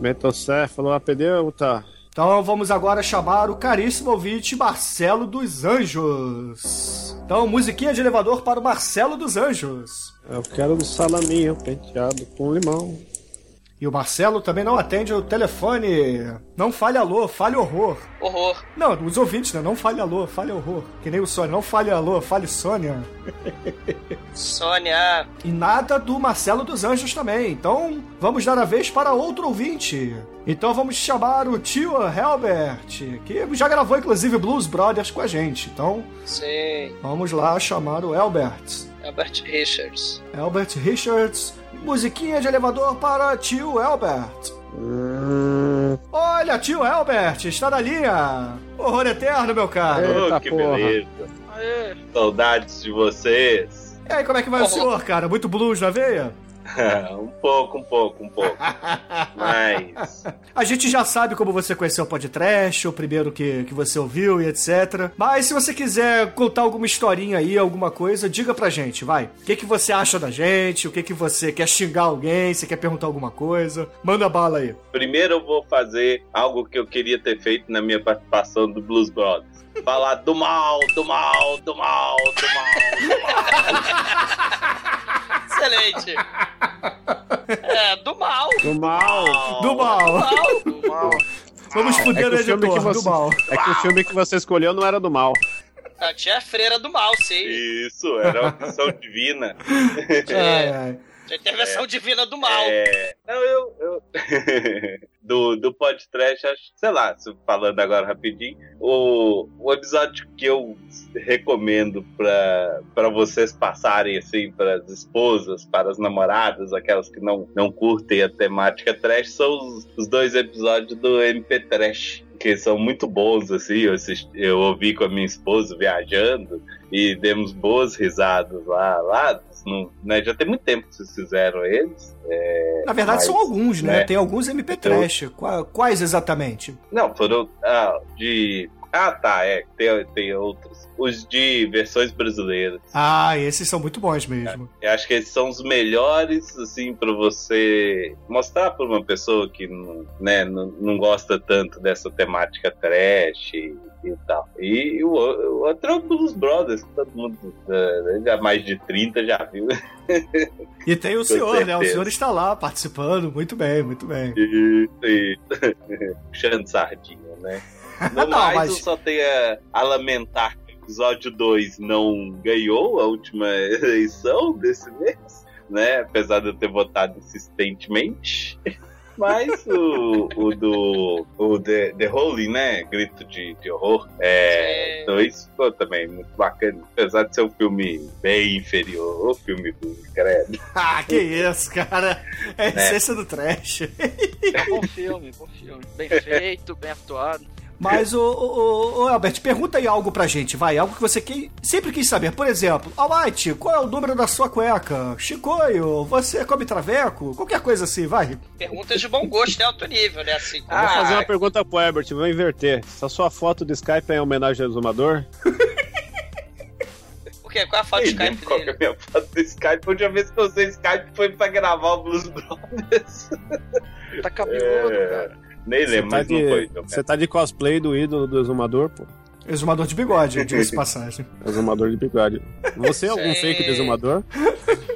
Metocéfalo, apedeuta. Então vamos agora chamar o caríssimo ouvinte Marcelo dos Anjos. Então, musiquinha de elevador para o Marcelo dos Anjos. Eu quero um salaminho penteado com limão. E o Marcelo também não atende o telefone. Não fale alô, fale horror. Horror. Não, os ouvintes, né? Não fale alô, fale horror. Que nem o Sônia. Não fale alô, fale Sônia. Sônia. E nada do Marcelo dos Anjos também. Então, vamos dar a vez para outro ouvinte. Então vamos chamar o tio Helbert, que já gravou inclusive Blues Brothers com a gente. Então, Sim. vamos lá chamar o Helbert. Albert Richards. Albert Richards, musiquinha de elevador para tio Albert. Hum, Olha, tio Albert, está na linha. Horror eterno, meu caro. Eita Oh, que porra. beleza. Aê. Saudades de vocês. E aí, como é que vai o senhor, cara? Muito blues na veia? um pouco, um pouco, um pouco. Mas. A gente já sabe como você conheceu o podcast, o primeiro que, que você ouviu e etc. Mas se você quiser contar alguma historinha aí, alguma coisa, diga pra gente, vai. O que, que você acha da gente? O que, que você quer xingar alguém? Você quer perguntar alguma coisa? Manda bala aí. Primeiro eu vou fazer algo que eu queria ter feito na minha participação do Blues Brothers. Falar do mal, do mal, do mal, do mal, do mal. Excelente. É, do Do mal. Do mal. Do mal. Vamos É fuder que o o filme que editor, do você- mal. É que o filme que você escolheu não era do mal. Ah, tinha a freira do mal, sim. Isso, era uma missão divina. Ai, ai. A intervenção divina do mal. É, não, eu. eu... do, do podcast, acho, sei lá, falando agora rapidinho, o, o episódio que eu recomendo pra pra vocês passarem assim para as esposas, para as namoradas, aquelas que não, não curtem a temática trash, são os, os dois episódios do MP Trash. Que são muito bons, assim. Eu, assisti- eu ouvi com a minha esposa viajando e demos boas risadas lá. lá né, já tem muito tempo que vocês fizeram eles. é, Na verdade, mas, são alguns, né? né, Tem alguns MP Trash. Qua- Quais exatamente? Não, foram ah, de. Ah, tá, é. Tem, tem outros. Os de versões brasileiras. Ah, esses são muito bons mesmo. Eu acho que esses são os melhores, assim, pra você mostrar pra uma pessoa que não, né, não, não gosta tanto dessa temática trash e, e tal. E o, o outro é o Blues Brothers, que todo mundo eh, já mais de 30 já viu. E tem o senhor, né? O certeza. senhor está lá participando. Muito bem, muito bem. E, e puxando sardinha, né? No Não, mais, mas- eu só tenho a, a lamentar que o episódio 2 não ganhou a última eleição desse mês, né? Apesar de eu ter votado insistentemente. Mas o, o do. O The, The Holy, né? Grito de, de horror. É. Dois ficou também muito bacana. Apesar de ser um filme bem inferior. O filme do credo. Ah, que isso, cara. É a É. essência do trash. É um bom filme, bom filme. Bem feito, bem atuado. Mas, ô, ô, ô, Albert, pergunta aí algo pra gente, vai. Algo que você que, sempre quis saber. Por exemplo, Almighty, qual é o número da sua cueca? Chicoio, você come traveco? Qualquer coisa assim, vai. Perguntas de bom gosto, é alto nível, né? Assim, como... Vou fazer uma pergunta pro Herbert, vou inverter. Essa sua foto do Skype é em homenagem ao exumador? O quê? Qual é a foto do Skype qual que é dele? a minha foto do Skype. A última vez que eu usei Skype foi pra gravar o Blues Brothers. Tá cabeludo, É, cara. Nem Você lembro, tá, mas não foi. de, Não, você tá de cosplay do ídolo do exumador, pô. Exumador de bigode, diga-se de passagem. Exumador de bigode. Você é algum fake do exumador?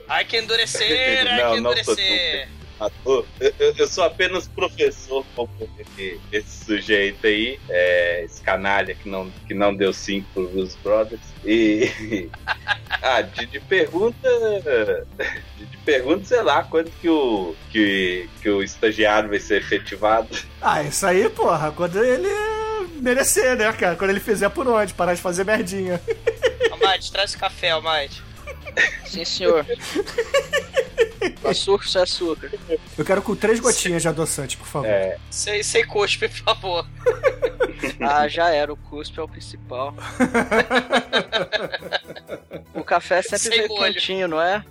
Ai que endurecer, ai Não, que não sou endurecer. Ator. Eu, eu- eu sou apenas professor como esse, esse sujeito aí, é, esse canalha que não, que não deu 5 pro Blues Brothers. E. ah, de, de pergunta. De, de pergunta, sei lá, quanto que o, que, que o estagiário vai ser efetivado. Ah, isso aí, porra, quando ele merecer, né, cara? Quando ele fizer por onde, parar de fazer merdinha. Almighty, traz café, Almighty. Sim, senhor. Açúcar sem açúcar. Eu quero com três gotinhas de adoçante, por favor. É, Sem, sem cuspe, por favor. Ah, já era. O cuspe é o principal. O café sempre Sem veio molho. quentinho, não é?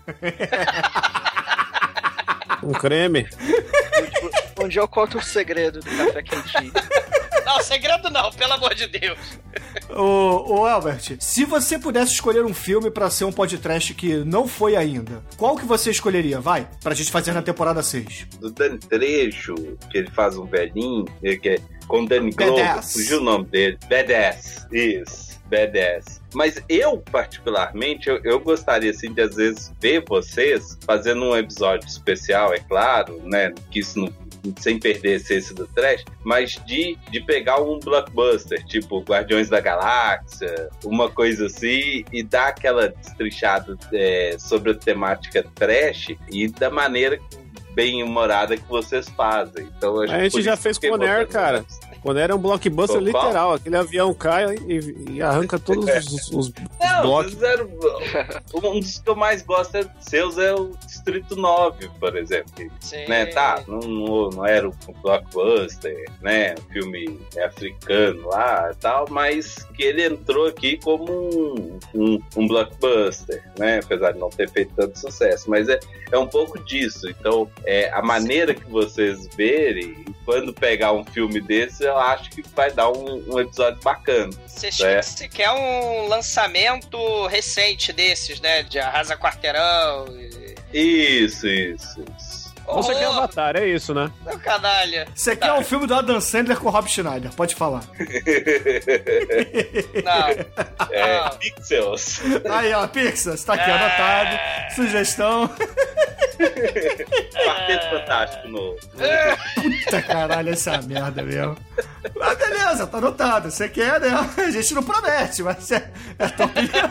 Um creme? Um dia eu conto o segredo do café quentinho. Não, segredo não, pelo amor de Deus. Ô, ô, Albert, se você pudesse escolher um filme pra ser um podcast que não foi ainda, qual que você escolheria? Vai, pra gente fazer na temporada 6. do Dani Trejo, que ele faz um velhinho, ele que é com o Danny Glover, fugiu o nome dele. Badass, isso, Badass. Mas eu, particularmente, eu, eu gostaria, assim, de às vezes ver vocês fazendo um episódio especial, é claro, né, que isso não sem perder a essência do trash, mas de, de pegar um blockbuster, tipo Guardiões da Galáxia, uma coisa assim, e dar aquela destrichada é, sobre a temática trash e da maneira bem humorada que vocês fazem. Então, A gente já fez com o Nair, cara. Quando era um blockbuster literal, aquele avião cai e, e arranca todos os, os Não, blocos. mas era- um dos que eu mais gosto é- seus é o Distrito 9, por exemplo. Sim. Né, tá, não, não, não era um blockbuster, né, um filme africano lá e tal, mas que ele entrou aqui como um, um, um blockbuster, né, apesar de não ter feito tanto sucesso, mas é, é um pouco disso, então é, a maneira que vocês verem, quando pegar um filme desse, eu acho que vai dar um, um episódio bacana. Você, É. você quer um lançamento recente desses, né? De Arrasa Quarteirão. E... Isso, isso, isso. Você quer Avatar, é isso, né? meu canalha. Você quer um filme do Adam Sandler com o Rob Schneider? Pode falar. Não. É, Ah. Pixels. Aí, ó, Pixar, tá aqui Ah. anotado. Sugestão. Quarteto Fantástico novo. Puta caralho, essa merda mesmo. Mas beleza, tá anotado. Você quer, né? A gente não promete, mas é, é tua opinião.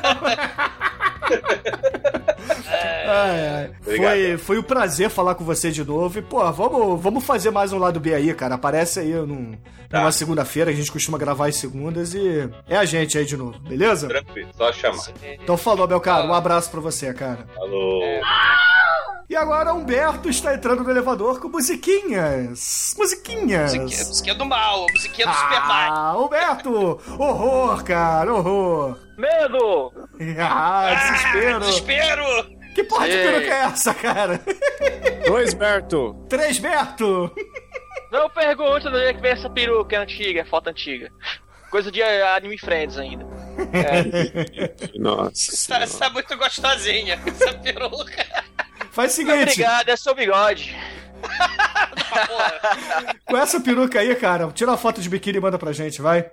Ai, ai. Foi, foi um prazer falar com você de novo. E, pô, vamos, vamos fazer mais um lado B aí, cara. Aparece aí num, numa segunda-feira, a gente costuma gravar às segundas e é a gente aí de novo, beleza? Tranquilo, só chamar. Então falou, meu cara. Um abraço pra você, cara. Falou. E agora Humberto está entrando no elevador com musiquinhas. Musiquinhas. Musiquinha, musiquinha do mal, musiquinha do Super Mario. Ah, Humberto! Horror, cara, horror. Medo! Ah, desespero. Ah, desespero! Que porra de Ei. peruca é essa, cara? Dois, Berto. Três Berto! Não pergunta de onde é que vem essa peruca é antiga, é foto antiga. Coisa de eh, anime friends ainda. Nossa. Tá, tá muito gostosinha essa peruca. Faz o seguinte, Obrigado, é seu bigode. com essa peruca aí, cara, tira uma foto de biquíni e manda pra gente, vai.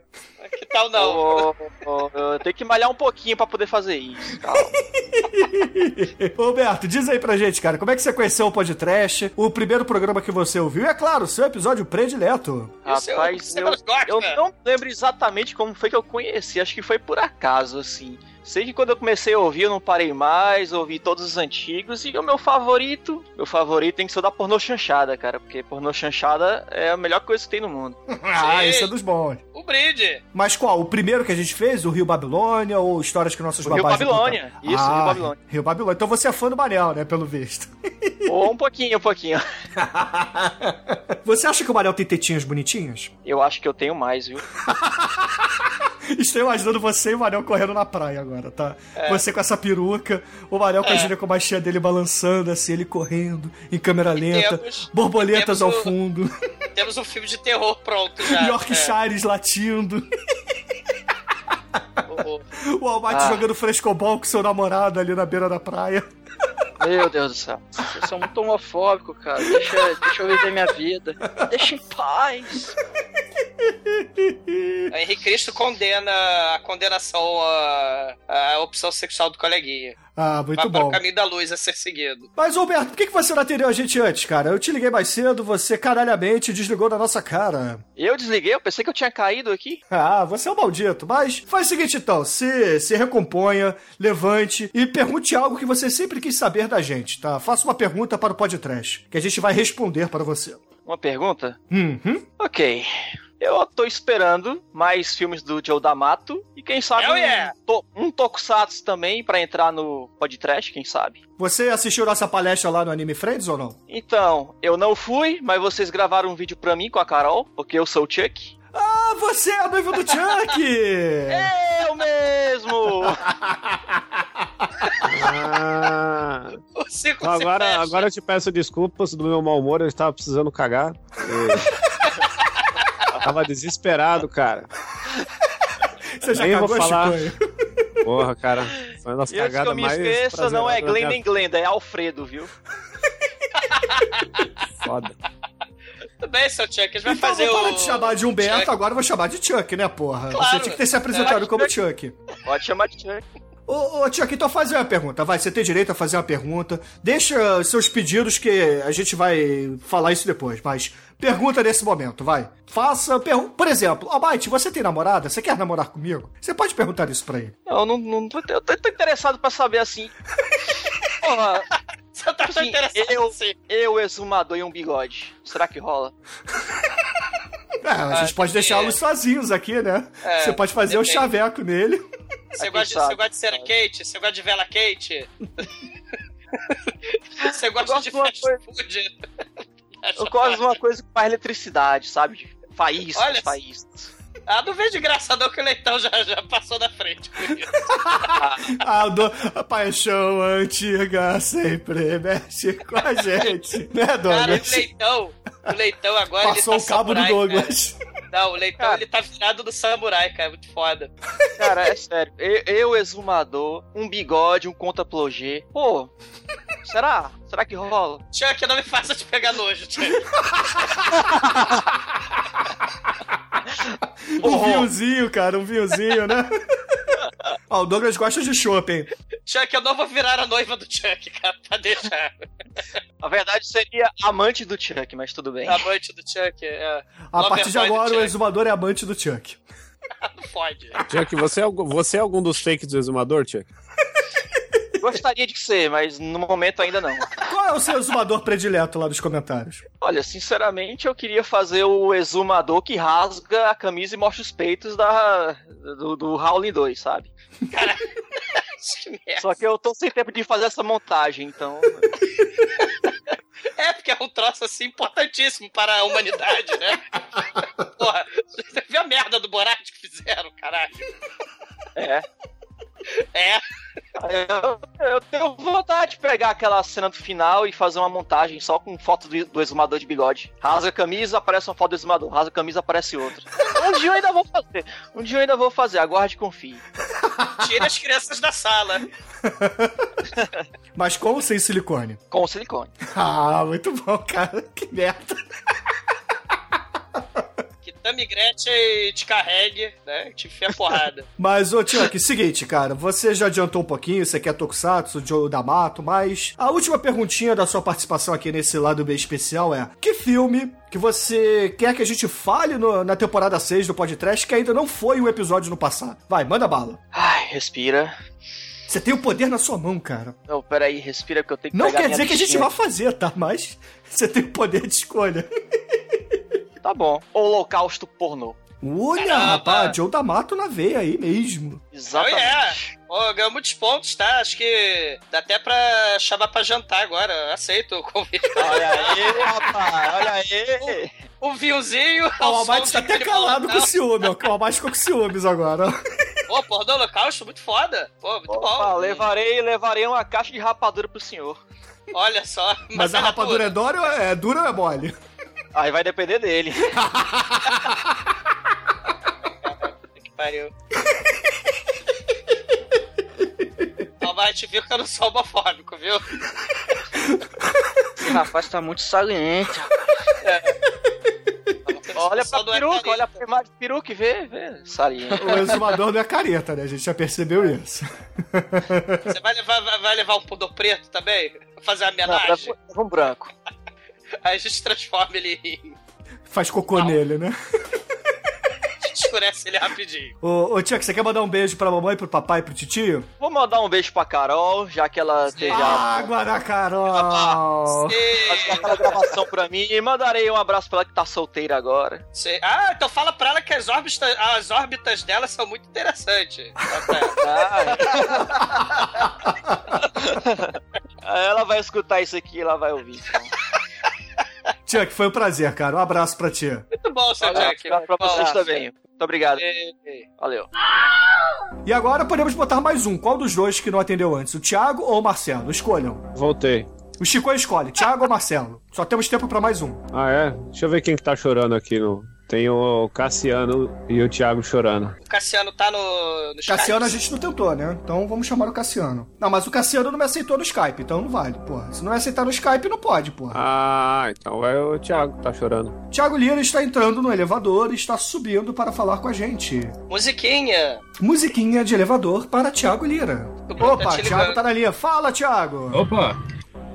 Que tal não? Ô, ô, eu tenho que malhar um pouquinho pra poder fazer isso. Humberto, diz aí pra gente, cara, como é que você conheceu o podcast, o primeiro programa que você ouviu e, é claro, o seu episódio predileto. Rapaz, eu, eu não lembro exatamente como foi que eu conheci. Acho que foi por acaso, assim. Sei que quando eu comecei a ouvir, eu não parei mais, ouvi todos os antigos. E o meu favorito, meu favorito tem que ser o da pornô chanchada, cara. Porque pornô chanchada é a melhor coisa que tem no mundo. Ah, Sim. esse é dos bons. O brinde. Mas qual? O primeiro que a gente fez? O Rio Babilônia ou histórias que nossos O Rio Babilônia. contaram? Isso, ah, Rio Babilônia. Rio Babilônia. Então você é fã do Manel, né? Pelo visto. Ou um pouquinho, um pouquinho. Você acha que o Manel tem tetinhas bonitinhas? Eu acho que eu tenho mais, viu? Estou imaginando você e o Manel correndo na praia agora, tá? É. Você com essa peruca, o Manel com a ginecomachia dele balançando, assim, ele correndo, em câmera lenta, temos- borboletas temos ao o- fundo, Temos um filme de terror pronto já. É. Yorkshires latindo, O- o Almighty Ah. jogando frescobol com seu namorado ali na beira da praia. Meu Deus do céu. Eu sou muito homofóbico, cara. Deixa, deixa eu viver minha vida. Deixa em paz. O Henrique Cristo condena a condenação à, à opção sexual do coleguinha. Ah, muito Vai para bom. o caminho da luz a ser seguido. Mas, Alberto, por que que você não atendeu a gente antes, cara? Eu te liguei mais cedo, você caralhamente desligou da nossa cara. Eu desliguei, eu pensei que eu tinha caído aqui. Ah, você é um maldito. Mas faz o seguinte, então. Se, se recomponha, levante e pergunte algo que você sempre quis saber da gente, tá? Faça uma pergunta para o podcast, que a gente vai responder para você. Uma pergunta? Uhum. Ok. Eu tô esperando mais filmes do Joe D'Amato e quem sabe Hell um, yeah! to- um Tokusatsu também pra entrar no podcast, quem sabe. Você assistiu nossa palestra lá no Anime Friends ou não? Então, eu não fui, mas vocês gravaram um vídeo pra mim com a Carol, porque eu sou o Chuck. Ah, você é a noiva do Chuck! Eu mesmo! Ah, agora, agora eu te peço desculpas do meu mau humor, eu estava precisando cagar. Eu tava desesperado, cara. Você já Nem vou falar. Porra, cara. Foi uma das E que cagadas eu me mais. esqueça, não é Glenn nem Glenda, é Alfredo, viu? Foda. Tudo bem, seu Chuck, a gente vai Então, fazer vou o. de chamar de Humberto, Chuck. agora eu vou chamar de Chuck, né, porra? Claro. Você tinha que ter se apresentado É. como Chuck. Pode chamar de Chuck. Ô, ô, Chuck, então faz uma pergunta, vai. Você tem direito a fazer uma pergunta. Deixa seus pedidos que a gente vai falar isso depois, mas pergunta nesse momento, vai. Faça, pergun por exemplo, Almighty, você tem namorada? Você quer namorar comigo? Você pode perguntar isso pra ele. Não, não, não tô, eu tô, interessado pra saber assim. Porra, Você tá tão assim, interessado eu, assim. eu, exumador e um bigode. Será que rola? É, a gente Ah, pode é. deixá-los sozinhos aqui, né? É, você pode fazer o depende. chaveco nele. Você gosta, sabe? você gosta de cera Kate? Você gosta de vela Kate? Você gosta de fast coisa- food? Eu gosto de uma coisa com mais eletricidade, sabe? De Faíscas, Olha- faíscas. Ah, não vejo engraçadão que o leitão já, já passou da frente. com isso. A, do- a paixão antiga sempre mexe com a gente. Né, Cara, Douglas? o leitão, o leitão agora Passou ele tá o cabo do samurai, Douglas. cara. Não, o leitão Cara. ele tá virado do samurai, cara. Muito foda. Cara, é sério. Eu, eu, exumador, um bigode, um conta-plogê. Pô, será? Será que rola? Chuck, não me faça te pegar nojo, Chuck. Um vinhozinho, cara, um vinhozinho, né? Ó, o Douglas gosta de chopp, hein? Chuck, eu não vou virar a noiva do Chuck, cara, pra deixar. A verdade seria amante do Chuck, mas tudo bem. Amante do Chuck, é. A partir de agora, o exumador é amante do Chuck. Fode. Chuck, você é, algum- você é algum dos fakes do exumador, Chuck? Gostaria de ser, mas no momento ainda não. Qual é o seu exumador predileto lá nos comentários? Olha, sinceramente, eu queria fazer o exumador que rasga a camisa e mostra os peitos da, do, do Howling 2, sabe? Que merda. Só que eu tô sem tempo de fazer essa montagem, então. É, porque é um troço assim importantíssimo para a humanidade, né? Porra, você viu a merda do Borat que fizeram, caralho? É. É. Eu, eu tenho vontade de pegar aquela cena do final e fazer uma montagem só com foto do, do exumador de bigode. Rasga a camisa, aparece uma foto do exumador. Rasga a camisa, aparece outra. Um dia eu ainda vou fazer. Um dia eu ainda vou fazer. Aguarde e confie. Tira as crianças da sala. Mas com ou sem silicone? Com silicone. Ah, muito bom, cara. Que merda. Tammy Gretchen te carregue, né? Te enfia porrada. Mas, ô Chuck, seguinte, cara, você já adiantou um pouquinho, você quer Tokusatsu, Joe D'Amato, mas a última perguntinha da sua participação aqui nesse lado bem especial é: que filme que você quer que a gente fale no- na temporada 6 do podcast que ainda não foi um episódio no passado? Vai, manda bala. Ai, respira. Você tem o poder na sua mão, cara. Não, peraí, respira que eu tenho que Não pegar quer minha dizer que a gente vai fazer, tá? Mas você tem o poder de escolha. Tá bom. Holocausto pornô. Olha, Caramba. rapaz, Joe D'Amato na veia aí mesmo. Exatamente. Oh, yeah. Ô, ganhou muitos pontos, tá? Acho que dá até pra chamar pra jantar agora. Aceito o convite. Olha aí, rapaz, olha aí. O vinhozinho. O Almighty tá até calado com Holocausto. ciúme, ó. O Almighty ficou com ciúmes agora. Pô, porra do Holocausto, muito foda. Pô, muito Opa, bom. levarei, levarei uma caixa de rapadura pro senhor. Olha só. Mas a rapadura é dura ou é dura ou é mole? Aí vai depender dele. Que pariu. Almighty viu que eu não sou homofóbico, viu? Esse rapaz tá muito saliente. Olha Só pra não é peruca, careta. olha pra imagem de peruca e vê, vê. Sarinha. O exumador não é careta, né? A gente já percebeu isso. Você vai levar, vai, vai levar um pudor preto também? Pra fazer uma Não, homenagem? leva um branco. Aí a gente transforma ele em. Faz cocô nele, né? A gente escurece ele rapidinho. Ô, ô Chuck, você quer mandar um beijo pra mamãe, pro papai e pro titio? Vou mandar um beijo pra Carol, já que ela esteja Água da Carol! fazendo aquela gravação pra mim. E mandarei um abraço pra ela que tá solteira agora. Sei- Ah, então fala pra ela que as órbitas, as órbitas dela são muito interessantes. Aí ela vai escutar isso aqui e ela vai ouvir. Então. Chuck, foi um prazer, cara. Um abraço pra ti. Muito bom, seu Olha, Jack. pra, pra vocês também. Muito obrigado. Valeu. E agora podemos botar mais um. Qual dos dois que não atendeu antes? O Thiago ou o Marcelo? Escolham. Voltei. O Chico escolhe, Thiago ou Marcelo? Só temos tempo pra mais um. Ah, é? Deixa eu ver quem que tá chorando aqui. No... Tem o Cassiano e o Thiago chorando. O Cassiano tá no, no Skype. Cassiano a gente não tentou, né? Então vamos chamar o Cassiano. Não, mas o Cassiano não me aceitou no Skype, então não vale, porra. Se não me aceitar no Skype, não pode, porra. Ah, então vai o Thiago que tá chorando. Thiago Lira está entrando no elevador e está subindo para falar com a gente. Musiquinha. Musiquinha de elevador para Thiago Lira. Opa, tá te Thiago tá na linha. Fala, Thiago. Opa!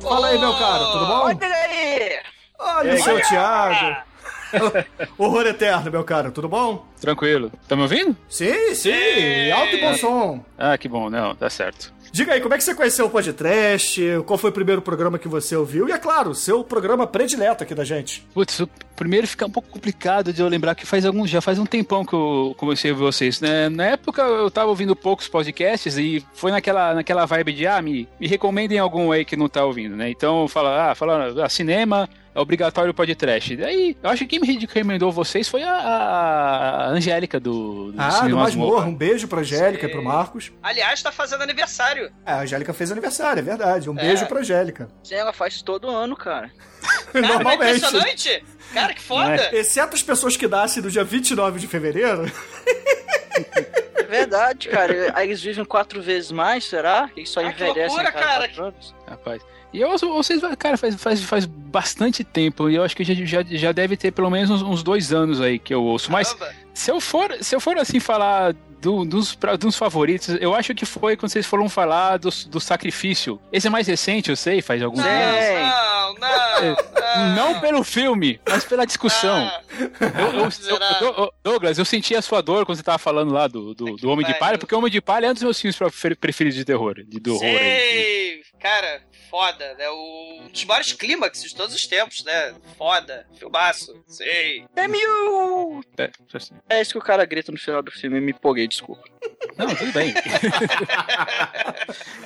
Fala aí, meu cara, tudo bom? Olha aí! Olha o seu Thiago. Horror eterno, meu cara, tudo bom? Tranquilo. Tá me ouvindo? Sim, sim, alto e bom som. Ah, que bom. Não, tá certo. Diga aí, como é que você conheceu o podcast? Qual foi o primeiro programa que você ouviu? E é claro, seu programa predileto aqui da gente. Putz, o primeiro fica um pouco complicado de eu lembrar que faz algum, já faz um tempão que eu comecei a ouvir vocês, né? Na época eu tava ouvindo poucos podcasts e foi naquela, naquela vibe de, ah, me, me recomendem algum aí que não tá ouvindo, né? Então fala, ah, fala, ah, cinema, é obrigatório podcast. Daí, eu acho que quem me recomendou vocês foi a, a Angélica do, do Ah, do Masmorra. Um beijo pra Angélica e pro Marcos. Aliás, tá fazendo aniversário. É, a Angélica fez aniversário, é verdade. Um É. beijo pra Angélica. Sim, ela faz todo ano, cara. Cara, é Normalmente. impressionante. Cara, que foda. Exceto as pessoas que nascem no dia 29 de fevereiro. É verdade, cara. Aí eles vivem quatro vezes mais, será? Eles só Ah, que envelhecem loucura, a cada cara. anos? Rapaz. E eu, vocês, cara, faz, faz, faz bastante tempo. E eu acho que já, já, já deve ter pelo menos uns, uns dois anos aí que eu ouço. Mas Caramba. se eu for, se eu for assim falar do- dos, pra- dos favoritos, eu acho que foi quando vocês foram falar do, do sacrifício. Esse é mais recente, eu sei, faz algum Não, tempo. não, Não pelo filme, mas pela discussão. Ah, Eu- eu- eu- eu- Douglas, eu senti a sua dor quando você tava falando lá do, do, do Homem de Palha, porque o Homem de Palha é um dos meus filmes prefer- preferidos de terror. De, do horror aí. Cara, foda, né? O, um dos maiores clímax de todos os tempos, né? Foda, filmaço, sei. É mil! É, assim. É isso que o cara grita no final do filme, me empolguei, desculpa. Não, tudo bem.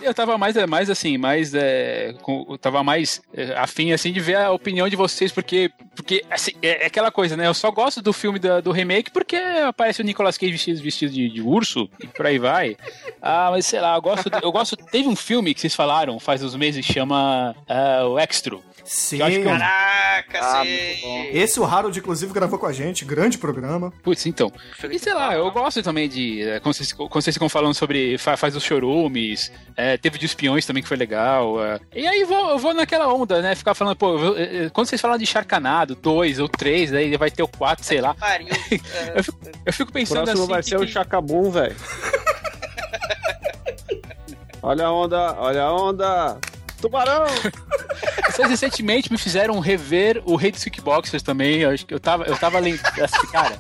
eu tava mais, é, mais assim, mais. É, com, eu tava mais é, afim, assim, de ver a opinião de vocês, porque, porque assim, é, é aquela coisa, né? Eu só gosto do filme da- do remake porque aparece o Nicolas Cage vestido, vestido de, de urso e por aí vai. Ah, mas sei lá, eu gosto. Eu gosto. Teve um filme que vocês falaram faz uns meses, chama ah, O Extro. Sim. Eu acho que é Caraca, Ah, sei. Esse o Harold, inclusive, gravou com a gente. Grande programa. Putz, então. E sei lá, eu gosto também de. é, Quando vocês, quando vocês ficam falando sobre. fa- Faz os chorumes, é, teve de espiões também que foi legal. é. E aí vou, eu vou naquela onda, né? Ficar falando, pô, é, quando vocês falam de Charcanado, dois ou três, aí vai ter o quatro, sei lá. Pariu. Eu fico, eu fico pensando próximo assim. vai que- ser o que- Chacabum, velho. olha a onda, olha a onda. Tubarão! Vocês recentemente me fizeram rever o Rei dos Kickboxers também. Eu acho que eu tava, eu tava lendo. Assim, cara,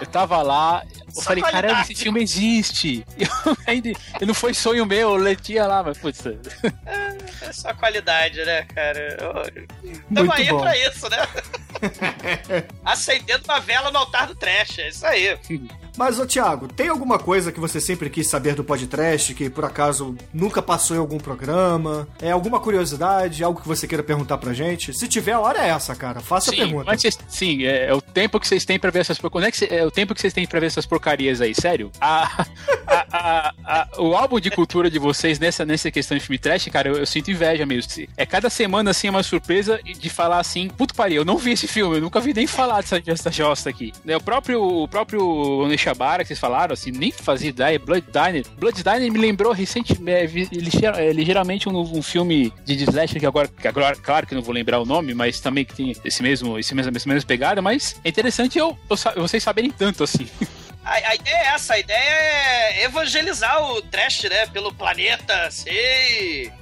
eu tava lá. Eu Só falei, qualidade. caramba, esse filme existe. Eu ainda, e não foi sonho meu, eu letia lá, mas putz. É só qualidade, né, cara? Tamo aí bom. pra isso, né? Acendendo uma vela no altar do trash, é isso aí. Mas, ô Thiago, tem alguma coisa que você sempre quis saber do podcast, que por acaso nunca passou em algum programa? É alguma curiosidade, algo que você queira perguntar pra gente? Se tiver, a hora é essa, cara. Faça a Sim, pergunta. mas vocês- sim, é, é o tempo que vocês têm pra ver essas porcarias. Quando é, que cê- é o tempo que vocês têm pra ver essas porcarias aí, sério? A- a- a- a- o álbum de cultura de vocês nessa, nessa questão de filme trash, cara, eu, eu sinto inveja mesmo. É cada semana assim uma surpresa de falar assim, puto pariu, eu não vi esse filme, eu nunca vi nem falar dessa, dessa josta aqui. Né, O próprio, o próprio Que vocês falaram, assim, nem fazia ideia, Blood Diner. Blood Diner me lembrou recentemente, ligeiramente um, um filme de slasher que agora, que agora, claro que não vou lembrar o nome, mas também que tem esse mesmo, esse mesmo, essa mesma pegada, mas é interessante eu, eu vocês saberem tanto assim. A, a ideia é essa, a ideia é evangelizar o trash, né? Pelo planeta, sei.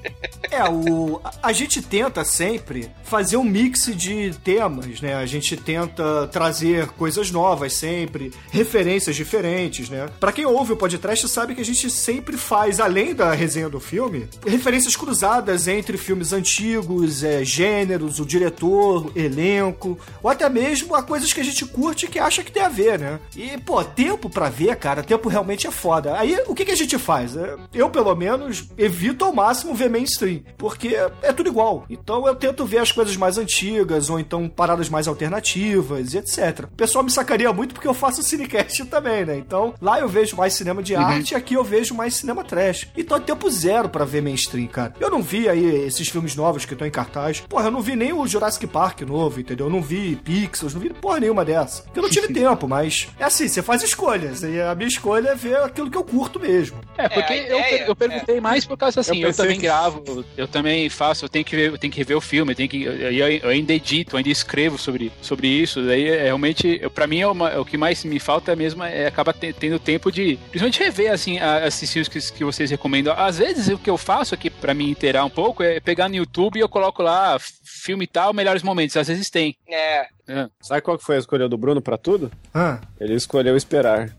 É, o, a- gente tenta sempre fazer um mix de temas, né? A gente tenta trazer coisas novas sempre, referências diferentes, né? Pra quem ouve o podcast sabe que a gente sempre faz, além da resenha do filme, referências cruzadas entre filmes antigos, é, gêneros, o diretor, elenco, ou até mesmo a coisas que a gente curte e que acha que tem a ver, né? E, pô, tempo pra ver, cara, tempo realmente é foda. Aí, o que, que a gente faz? É, Eu, pelo menos, evito ao máximo ver mainstream, porque é tudo igual. Então eu tento ver as coisas mais antigas, ou então paradas mais alternativas e etc. O pessoal me sacaria muito porque eu faço cinecast também, né? Então lá eu vejo mais cinema de arte e aqui eu vejo mais cinema trash. Então é tempo zero pra ver mainstream, cara. Eu não vi aí esses filmes novos que estão em cartaz. Porra, eu não vi nem o Jurassic Park novo, entendeu? Eu não vi Pixels, não vi porra nenhuma dessa. Porque eu não tive tempo, mas é assim, você faz escolhas. E a minha escolha é ver aquilo que eu curto mesmo. É, porque a eu, per- eu perguntei mais por causa assim, Eu eu, também que- gravo, eu também faço, eu tenho que ver, eu tenho que rever o filme, eu tenho que eu, ainda edito, eu ainda escrevo sobre, sobre isso, daí é, realmente, eu, pra mim é uma- é o que mais me falta mesmo é acabar te- tendo tempo de, principalmente rever assim a- esses filmes que, que vocês recomendam. Às vezes o que eu faço aqui pra me inteirar um pouco é pegar no YouTube e eu coloco lá filme e tal, melhores momentos, às vezes tem. É. É. Sabe qual que foi a escolha do Bruno pra tudo? Ah, Ele escolheu esperar.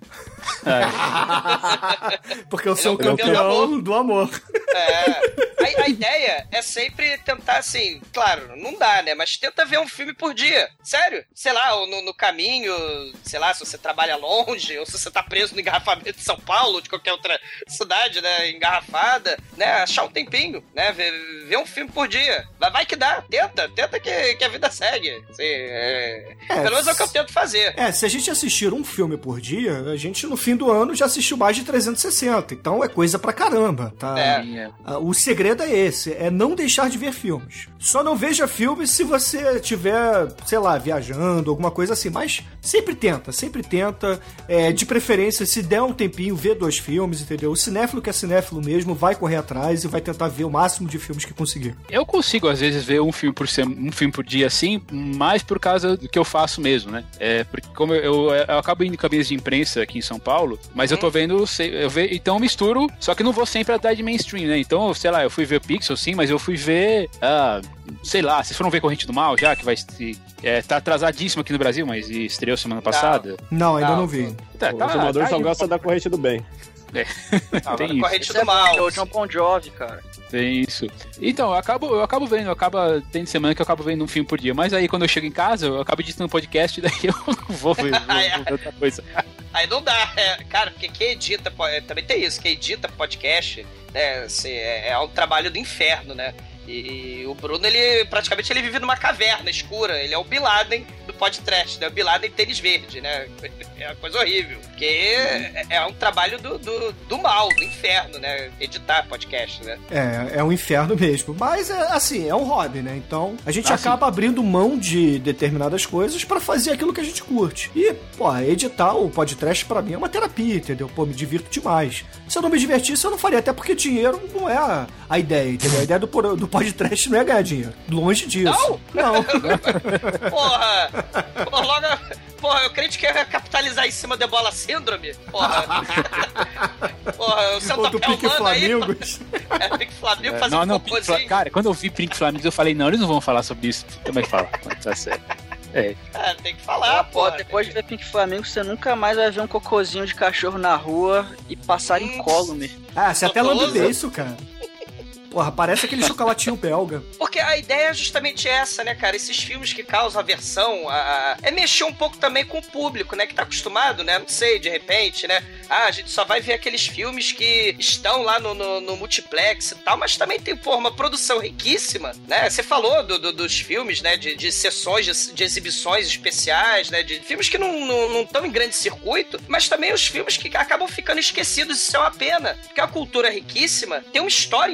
porque eu sou o é o campeão campeão do amor. É. A, a ideia é sempre tentar, assim, claro, não dá, né? Mas tenta ver um filme por dia. Sério. Sei lá, ou no, no caminho, sei lá, se você trabalha longe, ou se você tá preso no engarrafamento de São Paulo, ou de qualquer outra cidade, né? Engarrafada, né? Achar um tempinho, né? Ver, ver um filme por dia. Vai, vai que dá. Tenta, tenta que, que a vida segue. Assim, é... É, Pelo menos é o que eu tento fazer. É, se a gente assistir um filme por dia, a gente no fim do ano já assistiu mais de 360. Então é coisa pra caramba, tá? É. Ah, O segredo é esse, é não deixar de ver filmes. Só não veja filmes se você estiver, sei lá, viajando, alguma coisa assim. Mas sempre tenta, sempre tenta. É, de preferência, se der um tempinho, vê dois filmes, entendeu? O cinéfilo que é cinéfilo mesmo vai correr atrás e vai tentar ver o máximo de filmes que conseguir. Eu consigo, às vezes, ver um filme por sem- um filme por dia assim, mais por causa coisa do que eu faço mesmo, né? É, porque como eu, eu, eu acabo indo em cabeças de imprensa aqui em São Paulo, mas eu tô vendo, sei- eu ve, então eu misturo, só que não vou sempre atrás de mainstream, né? Então, sei lá, eu fui ver Pixel, sim, mas eu fui ver, ah, sei lá, vocês foram ver Corrente do Mal já, que vai se- é, tá atrasadíssimo aqui no Brasil, mas estreou semana passada. Não, ainda não vi. Tá, O tá, tá só gosta da corrente do bem. É. Não, Tem isso. corrente do é mal. bom, o John Bon Jovi, cara. Tem isso. Então, eu acabo, eu acabo vendo, acaba tem semana que eu acabo vendo um filme por dia. Mas aí quando eu chego em casa, eu acabo editando podcast e daí eu não vou ver, vou, vou ver outra coisa. Aí não dá, é, cara, porque quem edita, é, também tem isso, quem edita podcast, né, assim, é, é um trabalho do inferno, né? E, o Bruno, ele praticamente ele vive numa caverna escura, ele é o Bin Laden do podcast, né? O Bin Laden tênis verde, né? É uma coisa horrível, porque é, é um trabalho do, do, do mal, do inferno, né? Editar podcast, né? É, é um inferno mesmo. Mas, é, assim, é um hobby, né? Então, a gente Ah, acaba abrindo mão de determinadas coisas pra fazer aquilo que a gente curte. E, pô, editar o podcast pra mim é uma terapia, entendeu? Pô, me divirto demais. Se eu não me divertisse, eu não faria. Até porque dinheiro não é a, a ideia, entendeu? A ideia do, do podcast não é ganhar dinheiro. Longe disso. Não? Não. Porra! Porra, logo. Porra, eu crente que ia capitalizar em cima da bola síndrome. Porra. Porra, o Pé Pique humano aí. Flamingos. É, Pique Flamengo É, fazer não, não, Pink Fla- cara, quando eu vi Pink Flamingos, eu falei, não, eles não vão falar sobre isso. Também fala, tá certo. É. Ah, tem que falar, pô, pô. depois de ver Pink Flamengo, você nunca mais vai ver um cocôzinho de cachorro na rua e passar incólume. Ah, você até Gostoso. lambe isso, cara. Porra, parece aquele chocolatinho belga. Porque a ideia é justamente essa, né, cara? Esses filmes que causam aversão, a, é mexer um pouco também com o público, né? Que tá acostumado, né? Não sei, de repente, né? Ah, a gente só vai ver aqueles filmes que estão lá no, no, no multiplex e tal, mas também tem, pô, uma produção riquíssima, né? Você falou do- do- dos filmes, né? De, de sessões, de, de exibições especiais, né? De filmes que não estão não, estão em grande circuito, mas também os filmes que acabam ficando esquecidos. Isso é uma pena, porque a cultura é riquíssima, tem uma história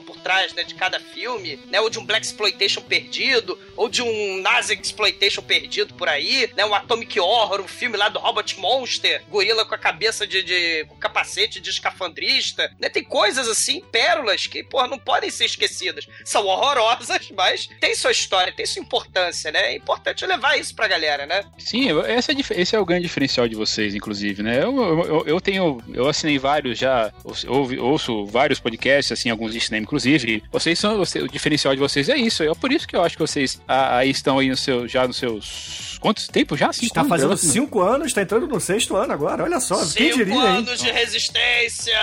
por trás, né? De cada filme, né? Ou de um Black Exploitation perdido, ou de um Nazi Exploitation perdido por aí, né? Um Atomic Horror, um filme lá do Robot Monster, gorila com a cabeça de, de com capacete de escafandrista, né? Tem coisas assim, pérolas que, porra, não podem ser esquecidas. São horrorosas, mas tem sua história, tem sua importância, né? É importante levar isso pra galera, né? Sim, essa é, esse é o grande diferencial de vocês, inclusive, né? Eu, eu, eu- tenho, eu assinei vários já, ouço, ouço vários podcasts, assim, alguns cinema, inclusive. Vocês são, você- o diferencial de vocês é isso. É por isso que eu acho que vocês aí estão aí no seu, já nos seus quantos tempo já? Cinco Tá anos? fazendo cinco anos, tá entrando no sexto ano agora. Olha só, quem Cinco diria, hein? anos de resistência!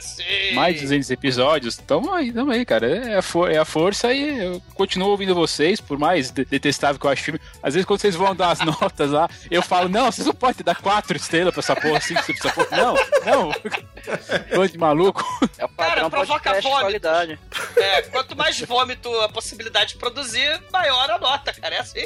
Sim! Mais de 200 episódios. Tamo aí, tamo aí, cara. É a, for- é a força e eu continuo ouvindo vocês, por mais de- detestável que eu acho o filme. Às vezes, quando vocês vão dar as notas lá, eu falo, não, vocês não podem dar quatro estrelas pra essa porra, cinco estrelas pra essa porra. Não, não. Bando de maluco. É o Cara, provoca podcast de É, quanto mais vômito a possibilidade de produzir, maior a nota, cara. É assim.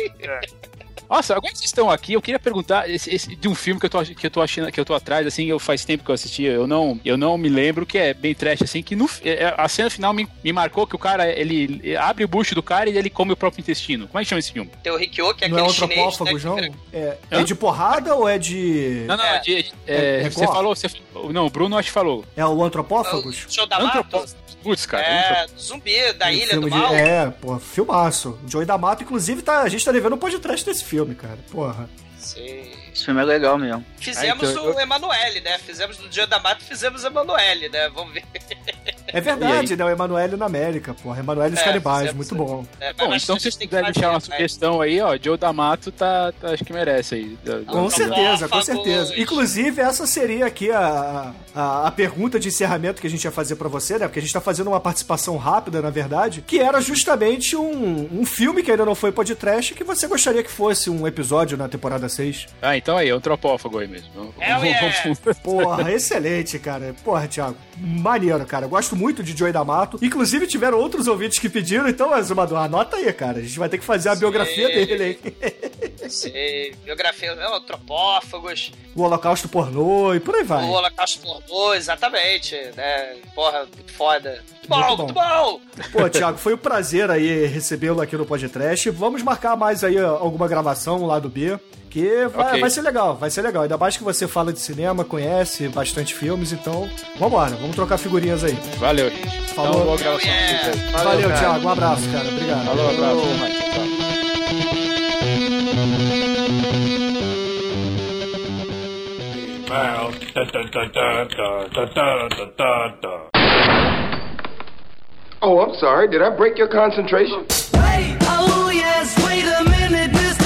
Nossa, agora que vocês estão aqui, eu queria perguntar esse- esse- de um filme que eu, tô, que eu tô achando, que eu tô atrás, assim, eu faz tempo que eu assisti, eu não, eu não me lembro, que é bem trash, assim, que no, é, a cena final me, me marcou que o cara, ele, ele abre o bucho do cara e ele come o próprio intestino. Como é que chama esse filme? Tem o Rikyo, que é Não é aquele chinês, né? que vira- É, é de porrada ou é de. Não, não, É. de- de- É- é, é você falou, você, não, o Bruno acho que falou. É o antropófagos? Show da Mato? Antropó- Putz, cara. É, zumbi da Um Ilha filme do de- Mal. É, pô, filmaço. Joey da Mata, inclusive, tá, a gente tá devendo um podcast desse filme, cara. Porra. Sim. Esse filme é legal mesmo. Fizemos Ah, então, o Emanuele, né? Fizemos no Dia da Mata, fizemos o Emanuele, né? Vamos ver. É verdade, né? O Emanuele na América, porra. Emanuele e os É, Canibais, fizemos- muito bom. É, Bom, então se puderem deixar uma né? sugestão aí, ó, Joe D'Amato tá, tá, acho que merece aí. Com certeza, com certeza. Inclusive, essa seria aqui a, a, a pergunta de encerramento que a gente ia fazer pra você, né? Porque a gente tá fazendo uma participação rápida, na verdade, que era justamente um, um filme que ainda não foi podcast que você gostaria que fosse um episódio na temporada 6. Ah, então aí, é um antropófago aí mesmo. Hell yeah! Porra, excelente, cara. Porra, Thiago. Maneiro, cara. Gosto muito de Joey D'Amato. Inclusive, tiveram outros ouvintes que pediram, então, Azumador, anota aí, cara. A gente vai ter que fazer a biografia dele, hein? Sei, biografia, não, antropófagos, o Holocausto Pornô e por aí vai. o Holocausto Pornô, exatamente, né? Porra, muito foda. Muito bom, Muito muito bom. bom! Pô, Thiago, foi um prazer aí recebê-lo aqui no podcast. Vamos marcar mais aí alguma gravação lá do B. Porque vai, okay. vai ser legal, vai ser legal. Ainda mais que você fala de cinema, conhece bastante filmes, então vambora, vamos trocar figurinhas aí. Valeu, gente. Falou. Então, boa yeah. Valeu, Valeu. Thiago. Um abraço, cara. Obrigado. Falou, um abraço. Oh, I'm sorry. Did I break your concentration? Wait, oh yes, wait a minute, Mr.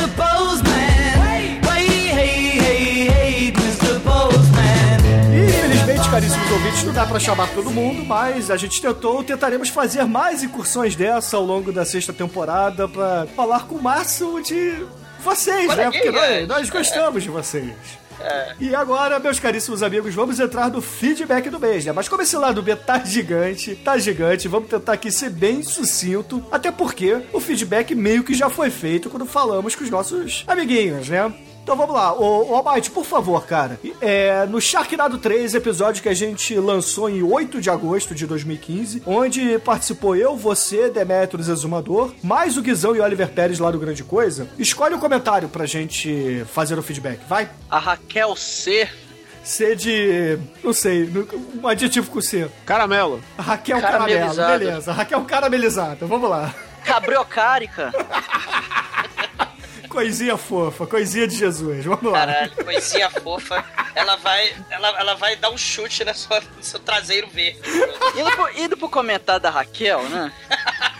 caríssimos ouvintes, não dá pra chamar todo mundo, mas a gente tentou, tentaremos fazer mais incursões dessa ao longo da sexta temporada pra falar com o máximo de vocês, né? Porque nós, nós gostamos de vocês. E agora, meus caríssimos amigos, vamos entrar no feedback do mês, né? Mas como esse lado B tá gigante, tá gigante, vamos tentar aqui ser bem sucinto, até porque o feedback meio que já foi feito quando falamos com os nossos amiguinhos, né? Então vamos lá, ô, ô Almighty, por favor, cara. É, no Sharknado 3, episódio que a gente lançou em 8 de agosto de 2015, onde participou eu, você, Demetrios Exumador, mais o Guizão e o Oliver Pérez lá do Grande Coisa, escolhe um comentário pra gente fazer o feedback, vai? A Raquel C. C de. não sei, um adjetivo com C. Caramelo. Raquel Caramelo, beleza. Raquel Caramelizada, vamos lá. Cabriocárica. Coisinha fofa, coisinha de Jesus, vamos lá. Caralho, coisinha fofa. Ela vai, ela, ela vai dar um chute na sua, no seu traseiro verde. Indo pro, indo pro comentário da Raquel, né?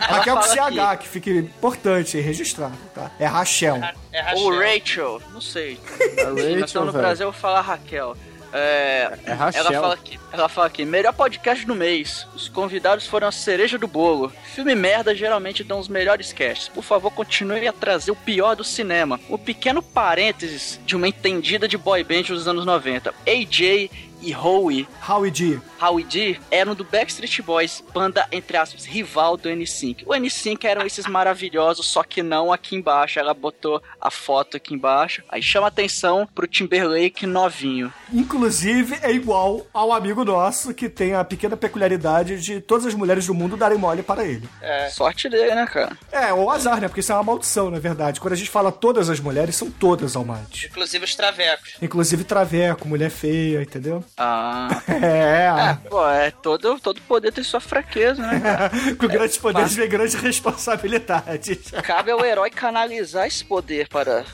Ela Raquel com CH, que fica importante aí registrado, tá? É Rachel. É Ou Rachel, não sei. Rachel, Nós estamos no velho. Brasil, eu vou falar Raquel. É, É Rachel. ela, fala aqui, ela fala aqui, melhor podcast do mês. Os convidados foram a cereja do bolo. Filme merda geralmente dão os melhores casts. Por favor, continue a trazer o pior do cinema. Um pequeno parênteses de uma entendida de boy band dos anos 90. AJ e Howie Howie D. Howie D eram do Backstreet Boys, banda, entre aspas, rival do N5. O N5 eram esses maravilhosos, só que não aqui embaixo. Ela botou a foto aqui embaixo. Aí chama atenção pro Timberlake novinho. Inclusive, é igual ao amigo nosso que tem a pequena peculiaridade de todas as mulheres do mundo darem mole para ele. É. Sorte dele, né, cara? É, ou azar, né? Porque isso é uma maldição, na verdade. Quando a gente fala todas as mulheres, são todas almantes. Inclusive os travecos. Inclusive traveco, mulher feia, entendeu? Ah. É. Pô, é todo, todo poder tem sua fraqueza, né? cara? Com grandes poderes vem grandes responsabilidades. Cabe ao herói canalizar esse poder para,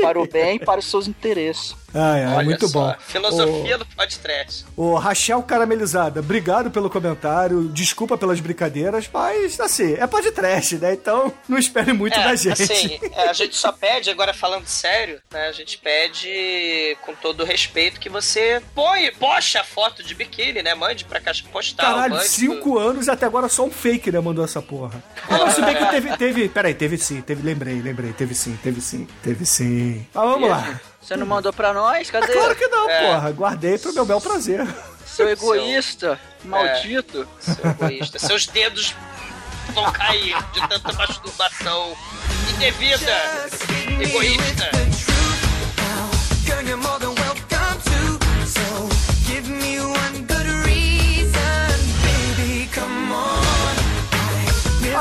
para o bem e para os seus interesses. Ai, ai, Olha muito só, bom. Filosofia do podcast. Ô, Rachel Caramelizada, obrigado pelo comentário, desculpa pelas brincadeiras, mas assim, é podcast, né? Então não espere muito é, da gente. Assim, é, a gente só pede, agora falando sério, né? A gente pede com todo respeito que você põe, poste a foto de biquíni, né? Mande pra caixa postal. Caralho, cinco anos e até agora só um fake, né? Mandou essa porra. Ah, não, se bem que teve, teve. Peraí, teve sim, teve. Lembrei, lembrei. Teve sim, teve sim, teve sim. Mas vamos lá. Você não mandou pra nós? Cadê? É claro que não, É. porra. Guardei pro meu bel prazer. Seu egoísta, maldito. Seu egoísta. Seus dedos vão cair de tanta masturbação indevida, egoísta. Girl, you're more than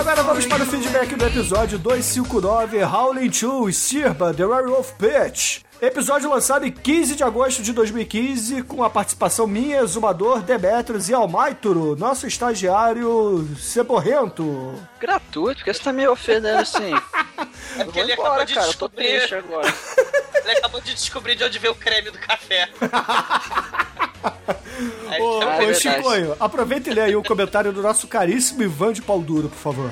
Agora vamos para o feedback do episódio 259, Howling 2, Sirba, The Werewolf Pitch. Episódio lançado em 15 de agosto de 2015, com a participação minha, Exumador, Demetrius e Almaituro, nosso estagiário Ceborrento. Gratuito, porque você tá me ofendendo assim. É porque Eu vou ele embora, acabou de cara, eu tô descobrir. triste agora. Ele acabou de descobrir de onde veio o creme do café. Aí Ô, também- Chicoio, aproveita e lê aí o comentário do nosso caríssimo Ivan de Pau Duro, por favor.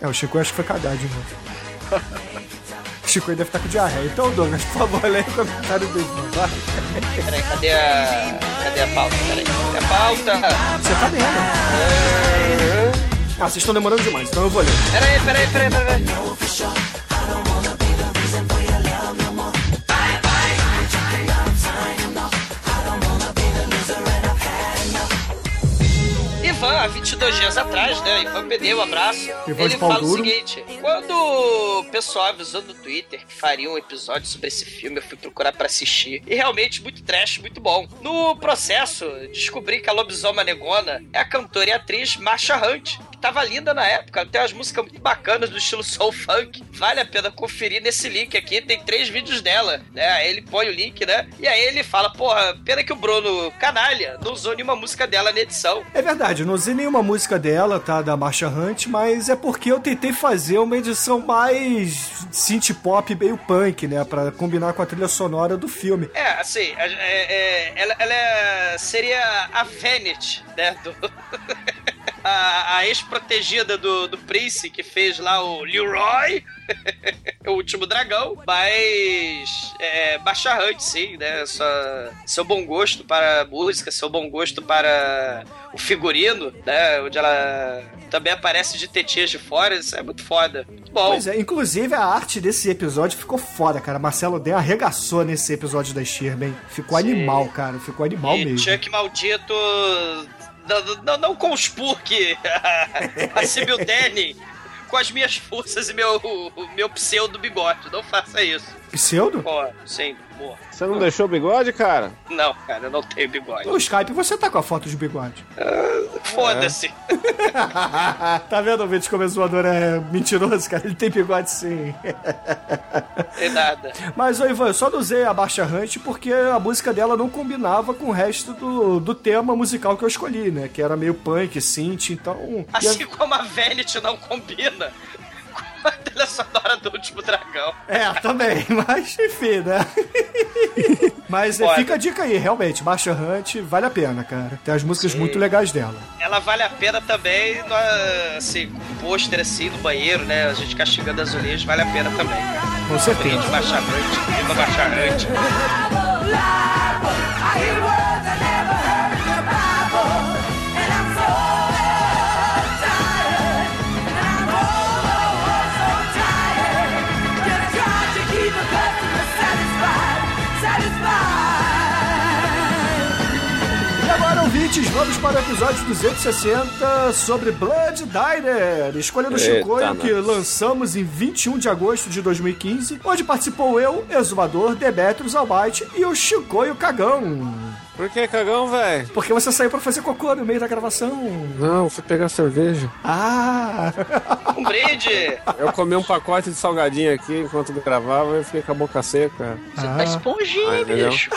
É, o Chico acho que foi cagar de novo. O Chico deve estar com diarreia. Então, Douglas, por favor, lê o comentário do Ivan. Peraí, cadê a. Cadê a pauta? Peraí, cadê a pauta? Você tá lendo. Ah, vocês estão demorando demais, então eu vou ler. Peraí, peraí, peraí, peraí. Ivan, há 22 dias atrás, né? Ivan PD, um abraço. Ivan Ele fala o seguinte: quando o pessoal avisou no Twitter que faria um episódio sobre esse filme, eu fui procurar pra assistir. E realmente, muito trash, muito bom. No processo, descobri que a lobisoma negona é a cantora e atriz Marsha Hunt, tava linda na época. Tem umas músicas muito bacanas do estilo soul funk. Vale a pena conferir nesse link aqui. Tem três vídeos dela, né? Aí ele põe o link, né? E aí ele fala, porra, pena que o Bruno Canalha não usou nenhuma música dela na edição. É verdade, eu não usei nenhuma música dela, tá? Da Marcha Hunt, mas é porque eu tentei fazer uma edição mais synth pop, meio punk, né? Pra combinar com a trilha sonora do filme. É, assim, é- é- ela, ela é- seria a Venet, né? do- a, a ex-protegida do, do Prince, que fez lá o Leroy, o último dragão, mas é, Baixa Hunt, sim, né? Sua, seu bom gosto para a música, seu bom gosto para o figurino, né? Onde ela também aparece de tetinhas de fora, isso é muito foda. Bom. Pois é, inclusive a arte desse episódio ficou foda, cara. Marcelo Den arregaçou nesse episódio da Stirben. hein? Ficou Sim. animal, cara. Ficou animal e mesmo. Chuck Maldito. Não, não, não conspurque a, a Sibyl Denning com as minhas forças e meu, meu pseudo bigode. Não faça isso. Pseudo? Pô, sim, porra. Você não deixou o bigode, cara? Não, cara, eu não tenho bigode. No Skype você tá com a foto de bigode. Foda-se. tá vendo o vídeo como o zoador é mentiroso, cara? Ele tem bigode sim. Tem nada. Mas, ô Ivan, eu só não usei a Baixa Hunt porque a música dela não combinava com o resto do, do tema musical que eu escolhi, né? Que era meio punk, synth, então... Assim como a Venet não combina com a trilha sonora do último dragão. É, também, mas enfim, né? mas é, Foda. fica a dica aí, realmente, Baixa Hunt vale a pena, cara. Tem as músicas muito legais dela. Ela vale a pena também, no, assim, com um pôster assim no banheiro, né? A gente castigando azulejos, vale a pena também. Com certeza. Brinde, baixa a noite, viva baixa a noite. E ouvintes, vamos para o episódio 260 sobre Blood Diner, escolha do Chicoio que lançamos em 21 de agosto de 2015, onde participou eu, Exumador, Demetrius Almighty e o Chicoio Cagão. Por que cagão, velho? Porque você saiu pra fazer cocô no meio da gravação. Não, fui pegar cerveja. Ah! Um brinde! Eu comi um pacote de salgadinho aqui enquanto eu gravava e fiquei com a boca seca. Você tá esponjinha, Ah, entendeu? bicho.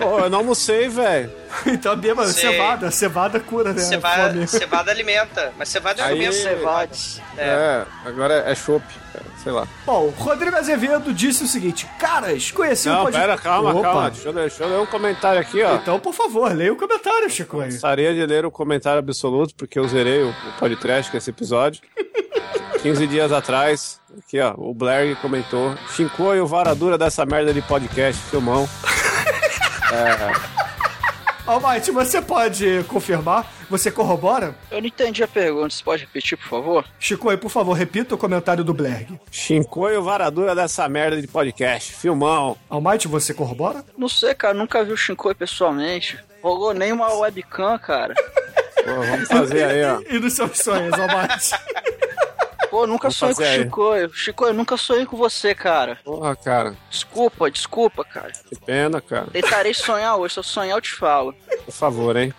Pô, eu não almocei, velho. então, beba, Sei. cevada, cevada cura, né? Cevada, Fome. cevada alimenta, mas cevada é Aí- alimento. Cevades. É, agora é chopp, cara, sei lá. Bom, Rodrigo Azevedo disse o seguinte: Caras, conheci o Não, podcast. pera, calma, Opa. calma. Deixa eu, deixa eu ler um comentário aqui, ó. Então, por favor, leia o comentário, Chicoio. Gostaria de ler o comentário absoluto, porque eu zerei o, o podcast com esse episódio. 15 dias atrás, aqui ó, o Blair comentou: Chincoi, o varadura dessa merda de podcast, filmão. É, Almighty, você pode confirmar? Você corrobora? Eu não entendi a pergunta. Você pode repetir, por favor? Chicoio, por favor, repita o comentário do Blerg. O varadura dessa merda de podcast, filmão. Almighty, você corrobora? Não sei, cara. Nunca vi o Shinkoi pessoalmente. Rolou nem uma webcam, cara. Pô, vamos fazer aí, ó. E dos seus sonhos, Almighty? Pô, nunca sonhei com o aí. Chicoio. Chicoio, nunca sonhei com você, cara. Porra, cara, Desculpa, desculpa, cara. que pena, cara. Tentarei sonhar hoje. Se eu sonhar, eu te falo. Por favor, hein?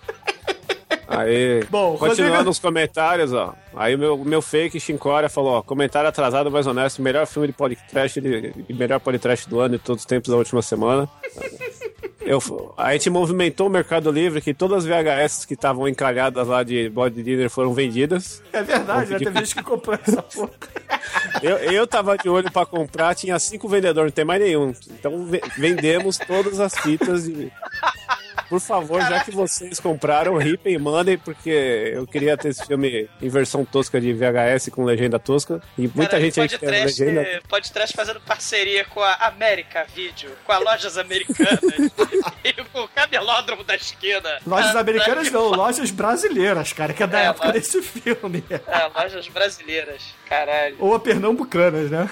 Aí, Bom, continuando Rodrigo- os comentários, ó. Aí meu, meu fake Chincória falou, ó, comentário atrasado, mas honesto, melhor filme de podcast de melhor podcast do ano de todos os tempos da última semana. Eu, a gente movimentou o Mercado Livre que todas as VHS que estavam encalhadas lá de Body Dinner foram vendidas. É verdade, já teve gente que comprou essa porra. Eu, eu tava de olho pra comprar, tinha cinco vendedores, não tem mais nenhum. Então ve- vendemos todas as fitas de. Por favor, já que vocês compraram, ripem e mandem, porque eu queria ter esse filme em versão tosca de VHS com legenda tosca. E muita Cara, gente aí quer trash, legenda. pode trash fazendo parceria com a América Video, com a Lojas Americanas e com o Camelódromo da Esquina. Lojas Ah, americanas não, lojas brasileiras, cara, que é da É, época mas- desse filme. É, lojas brasileiras. Caralho. Ou a pernambucanas, né?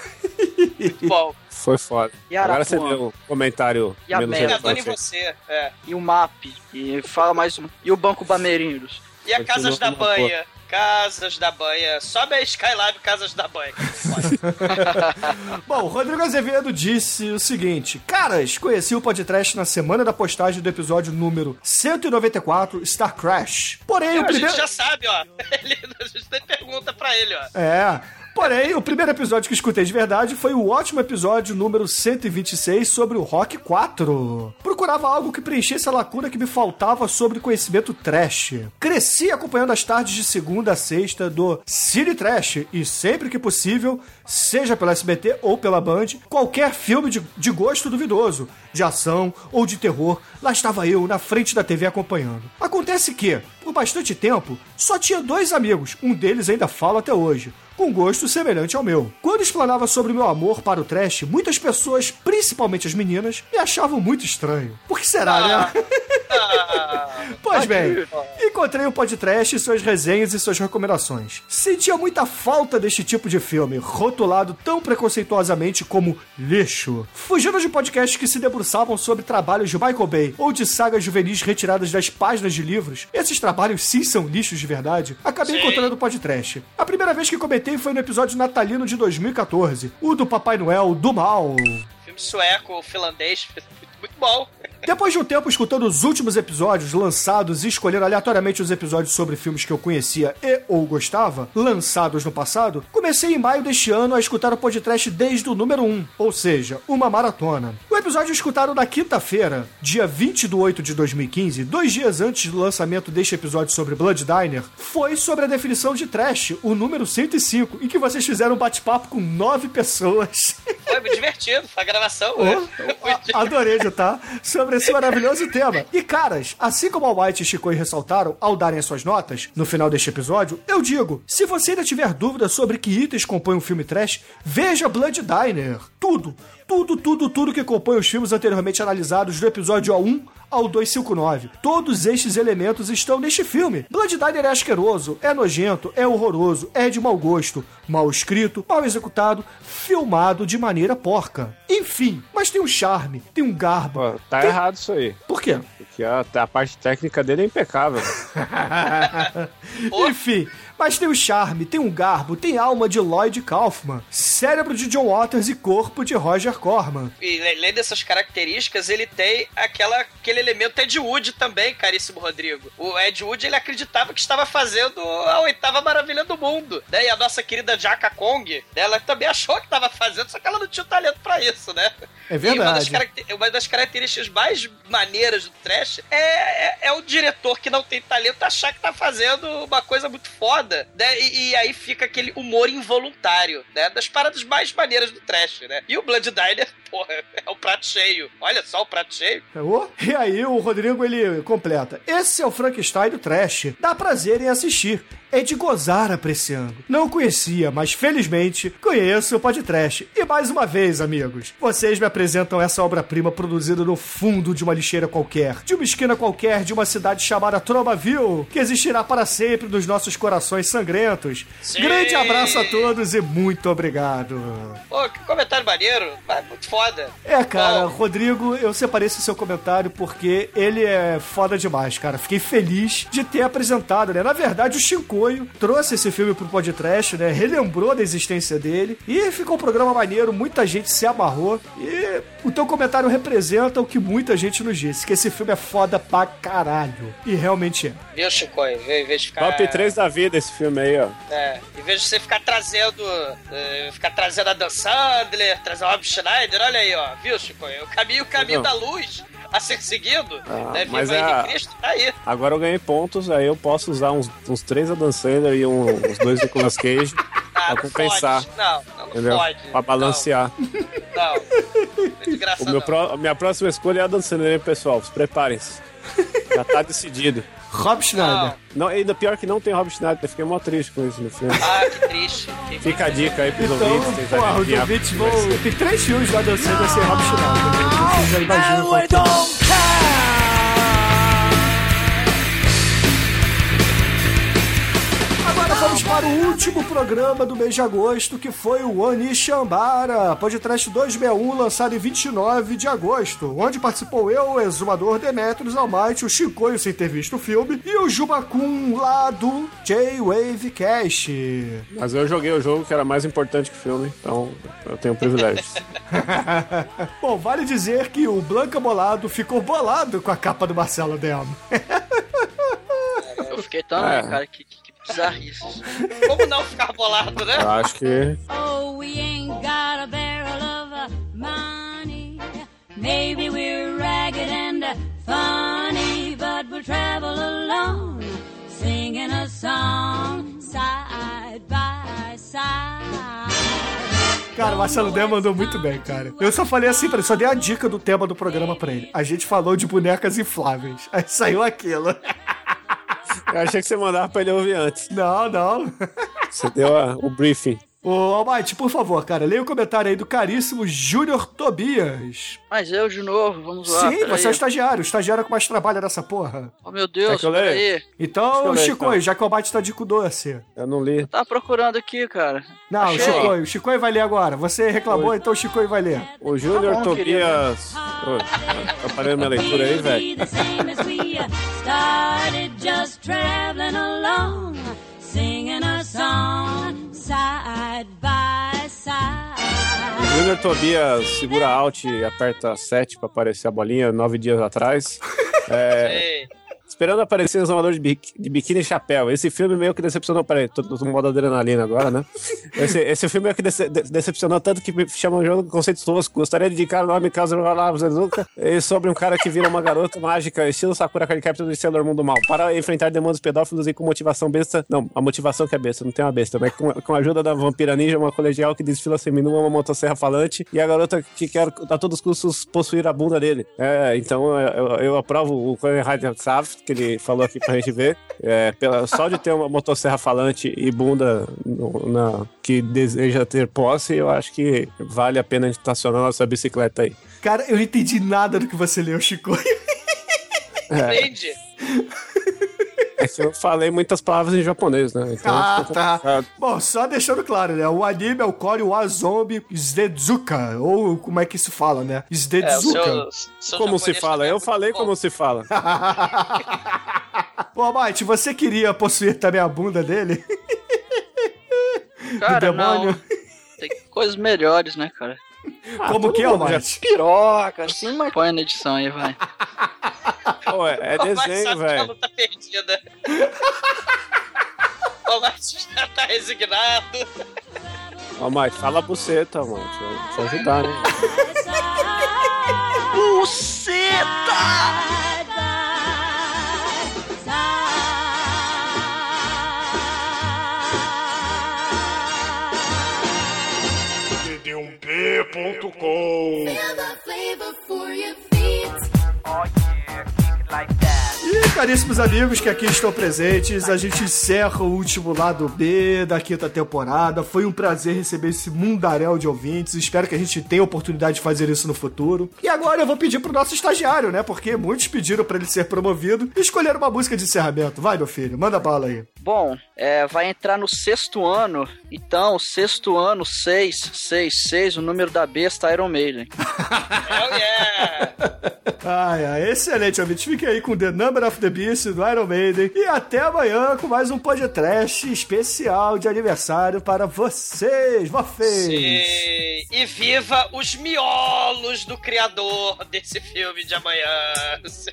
Bom, Foi foda. E Agora você vê o comentário E a menos relevante. você. É. E o MAP. E fala mais um. E o Banco Bameirinhos. E a Casas da Banha? Casas da Banha. Sobe a Skylab Casas da Banha. Bom, o Rodrigo Azevedo disse o seguinte: Caras, conheci o podcast na semana da postagem do episódio número 194, Star Crash. Porém, o a primeiro. gente já sabe, ó. Ele, a gente tem pergunta pra ele, ó. É. Porém, o primeiro episódio que escutei de verdade foi o ótimo episódio número 126 sobre o Rock 4. Procurava algo que preenchesse a lacuna que me faltava sobre conhecimento trash. Cresci acompanhando as tardes de segunda a sexta do Cine Trash e sempre que possível, seja pela SBT ou pela Band, qualquer filme de, de gosto duvidoso, de ação ou de terror, lá estava eu na frente da TV acompanhando. Acontece que, por bastante tempo, só tinha dois amigos, um deles ainda falo até hoje com gosto semelhante ao meu. Quando explanava sobre meu amor para o trash, muitas pessoas, principalmente as meninas, me achavam muito estranho. Por que será, né? Pois bem, encontrei o podcast, suas resenhas e suas recomendações. Sentia muita falta deste tipo de filme, rotulado tão preconceituosamente como lixo. Fugindo de podcasts que se debruçavam sobre trabalhos de Michael Bay ou de sagas juvenis retiradas das páginas de livros, esses trabalhos sim são lixos de verdade, acabei Sim. encontrando o podcast. A primeira vez que comentei foi no episódio natalino de 2014, o do Papai Noel do Mal. Filme sueco, finlandês, muito bom. Depois de um tempo escutando os últimos episódios lançados e escolhendo aleatoriamente os episódios sobre filmes que eu conhecia e ou gostava, lançados no passado, comecei em maio deste ano a escutar o podcast desde o número 1, ou seja, uma maratona. O episódio escutado na quinta-feira, dia 20 de 8 de 2015, dois dias antes do lançamento deste episódio sobre Blood Diner, foi sobre a definição de trash, o número 105, em que vocês fizeram um bate-papo com nove pessoas. Foi muito divertido, foi a gravação. Oh, né? a- Adorei, tá? Sobre esse maravilhoso tema. E, caras, assim como a White e Chico ressaltaram ao darem as suas notas no final deste episódio, eu digo: se você ainda tiver dúvida sobre que itens compõem um filme trash, veja Blood Diner. Tudo, tudo, tudo, tudo que compõe os filmes anteriormente analisados do episódio A1 ao 259. Todos estes elementos estão neste filme. Blood Diner é asqueroso, é nojento, é horroroso, é de mau gosto, mal escrito, mal executado, filmado de maneira porca. Enfim, mas tem um charme, tem um garbo. Tá tem- errado isso aí. Por quê? Porque a, a parte técnica dele é impecável. Enfim, mas tem um charme, tem um garbo, tem alma de Lloyd Kaufman, cérebro de John Waters e corpo de Roger Corman. E além dessas características, ele tem aquela, aquele elemento Ed Wood também, caríssimo Rodrigo. O Ed Wood, ele acreditava que estava fazendo a oitava maravilha do mundo. Né? E a nossa querida Jaka Kong, ela também achou que estava fazendo, só que ela não tinha o talento pra isso, né? É E uma das, verdade. uma das características mais maneiras do trash é, é, é o diretor que não tem talento achar que tá fazendo uma coisa muito foda, né? E, e aí fica aquele humor involuntário, né? Das paradas mais maneiras do trash, né? E o Blood Diner, porra, é o prato cheio. Olha só o prato cheio. Ô, E aí o Rodrigo ele completa. Esse é o Frankenstein do trash. Dá prazer em assistir. É de gozar apreciando. Não conhecia, mas felizmente conheço o podcast. E mais uma vez, amigos, vocês me apresentam essa obra-prima produzida no fundo de uma lixeira qualquer, de uma esquina qualquer de uma cidade chamada Tromaville, que existirá para sempre nos nossos corações sangrentos. Sim. Grande abraço a todos e muito obrigado. Pô, que comentário maneiro. Mas muito foda. É, cara, Rodrigo, eu separei esse seu comentário porque ele é foda demais, cara. Fiquei feliz de ter apresentado, né? Na verdade, o Shinkoio trouxe esse filme pro podcast, né? Relembrou da existência dele e ficou um programa maneiro, muita gente se amarrou e o teu comentário representa o que muita gente nos disse, que esse filme é foda pra caralho. E realmente é. Viu, Chico? Em vez de ficar... Top 3 da vida esse filme aí, ó. É, em vez de você ficar trazendo. eh, ficar trazendo a Dan Sandler, trazer o Rob Schneider, olha aí, ó. Viu, Chico? O caminho, o caminho Não. da luz a ser seguido, Ah, né? mas é a- Cristo, tá aí. Agora eu ganhei pontos, aí eu posso usar uns, uns três Adam Sandler e um- uns dois Nicolas Cage Ah, pra não compensar. pode. Não, não, não Entendeu? pode. Pra balancear. Não. É de graça, O meu não. a minha próxima escolha é Adam Sandler, hein, pessoal? Se preparem-se. Já tá decidido. Rob Schneider. Não, ainda pior que não tem Rob Schneider, eu fiquei mó triste com isso no filme. Ah, que triste. Que Fica a dica aí pros Então, ouvintes. tentarem porra, os ouvintes vão. ser. Tem três filmes lá dançando sem Rob Schneider? Então vocês já imaginam qual vamos para o último programa do mês de agosto, que foi o Onishambara, podcast 261, lançado em 29 de agosto, onde participou eu, o exumador Demetrius Almighty, o Chicoio sem ter visto o filme, e o Jubacum lá do J-Wave Cast. Mas eu joguei o jogo que era mais importante que o filme, então eu tenho privilégio. Bom, vale dizer que o Blanca Bolado ficou bolado com a capa do Marcelo Demo. Eu fiquei também, É. cara, que, que, que bizarrice. Como não ficar bolado, né? Eu acho que Oh, we ain't got a barrel of money. Maybe we're ragged and uh, funny, but we'll travel alone, singing a song side by side. Cara, o Marcelo Demo mandou muito bem, cara. Eu só falei assim pra ele, só dei a dica do tema do programa pra ele. A gente falou de bonecas infláveis. Aí saiu aquilo. eu achei que você mandava pra ele ouvir antes. Não, não. Você deu a- o briefing. Ô, Almighty, por favor, cara, leia o comentário aí do caríssimo Júnior Tobias. Mas eu de novo, vamos lá. Sim, você é o estagiário. O estagiário que mais trabalha nessa porra. Oh, meu Deus, Quer que eu leia? peraí. Então, Deixa eu ler, Chico, então. já que o Almighty tá de cu doce. Eu não li. Tava procurando aqui, cara. Não, Achei. o Chico, o Chico vai ler agora. Você reclamou, então o Chico vai ler. O Júnior Tá Tobias. Ô, tá parando minha leitura aí, velho. Just traveling along, singing a song side by side. Júnior Tobias segura Alt e aperta 7 pra aparecer a bolinha nove dias atrás. É, esperando aparecer o Examador de, biqui- de biquíni e chapéu. Esse filme meio que decepcionou. Peraí, tô, tô no modo adrenalina agora, né? Esse, esse filme meio que dece- de- decepcionou tanto que me chamam de um conceito tosco. Gostaria de indicar o nome caso Zazuka e sobre um cara que vira uma garota mágica, estilo Sakura Card Captor de Sailor Moon do Mal, para enfrentar demônios pedófilos e com motivação besta. Não, a motivação que é besta, não tem uma besta, mas com, com a ajuda da vampira ninja, uma colegial que desfila seminua, uma motosserra falante e a garota que quer a todos os custos possuir a bunda dele. É, então eu, eu aprovo o Rider Saft, que ele falou aqui pra gente ver. É, pela, só de ter uma motosserra falante e bunda no- na, que deseja ter posse, eu acho que vale a pena a gente estacionar nossa bicicleta aí. Cara, eu não entendi nada do que você leu, Chico. entende? É que eu falei muitas palavras em japonês, né? Então Ah, ficou tá. complicado. Bom, só deixando claro, né? O anime é o Core Wazombi Zdezuka, ou como é que se fala, né? É, seu, seu Como se fala? é Eu falei bom. como se fala. Pô, Mate, você queria possuir também a bunda dele? Cara, demônio. não. Tem coisas melhores, né, cara? Como que é, Mate? Piroca, assim, mas põe na edição aí, vai. Pô, é, desenho, velho. tá perdida. O Márcio já tá resignado. Ó, Mike, fala buceta, mano. Deixa eu, eu ajudar, né? Buceta! dd1p.com caríssimos amigos que aqui estão presentes, a gente encerra o último lado B da quinta temporada. Foi um prazer receber esse mundaréu de ouvintes. Espero que a gente tenha oportunidade de fazer isso no futuro. E agora eu vou pedir pro nosso estagiário, né? Porque muitos pediram pra ele ser promovido e escolher uma música de encerramento. Vai, meu filho, manda bala aí. Bom, é, vai entrar no sexto ano, então, sexto ano, 6, 6, 6, o número da besta Iron Maiden. Hell yeah! Ai, ai, excelente, ouvintes. Fiquem aí com The Number of the Beast do Iron Maiden. E até amanhã com mais um podcast especial de aniversário para vocês, vocês. Sim. E viva os miolos do criador desse filme de amanhã. Sim.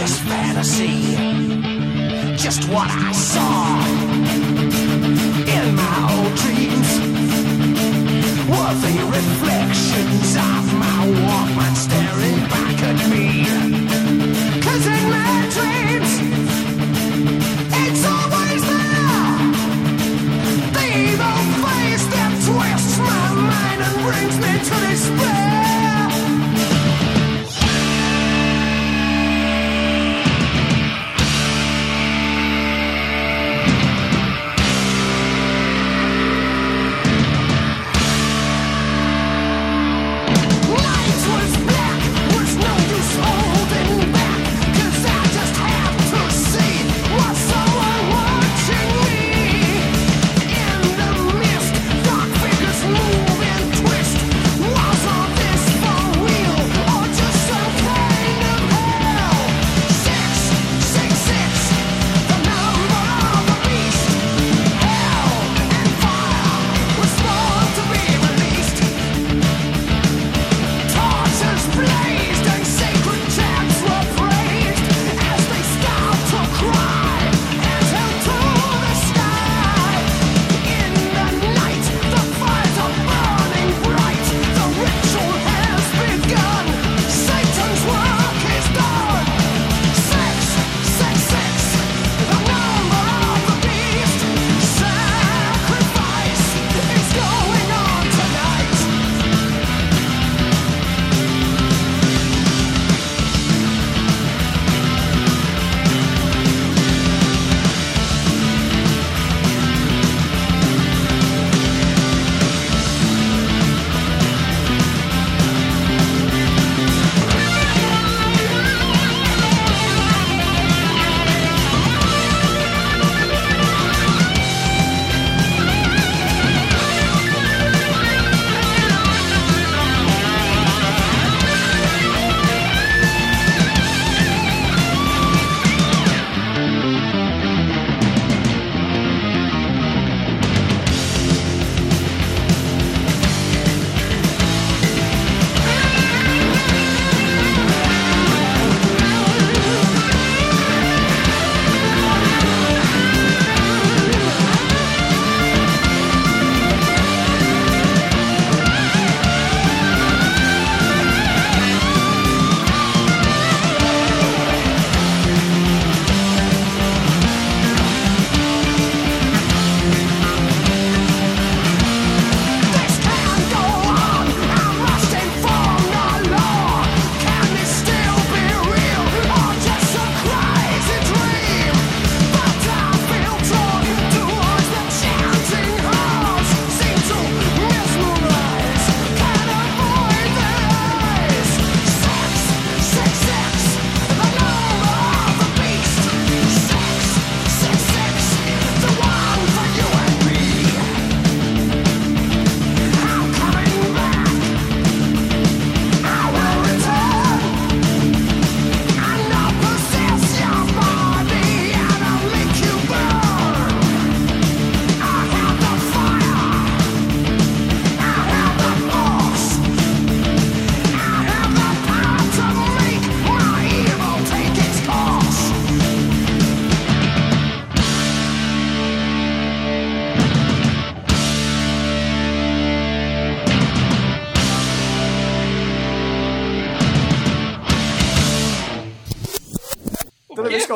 Just fantasy. Just what I saw in my old dreams were the reflections of my Walkman staring back at me.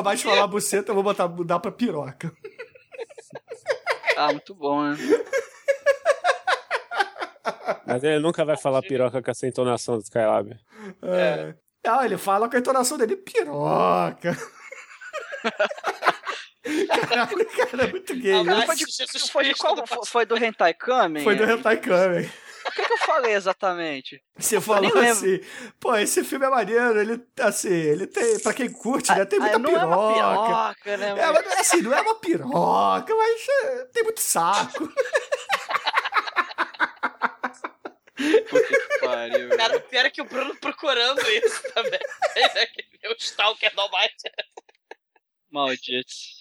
Baixo falar buceta, eu vou botar, mudar pra piroca. Ah, muito bom, né? Mas ele nunca vai falar piroca com essa entonação do Skylab. É. Ah, ele fala com a entonação dele, piroca. Caralho, cara, é muito gay. Não, né? foi de, foi de qual? Foi- Foi do Hentai Kamen? Foi do Hentai Kamen. O que, que eu falei exatamente? Você falou assim, pô, esse filme é maneiro, ele, assim, ele tem, pra quem curte, né, tem Ah, muita não piroca. é uma piroca, né? É, mas assim, não é uma piroca, mas é, tem muito saco. Pariu. Cara, o pior é que o Bruno procurando isso também. É que nem o Stalker do Almighty. Malditos.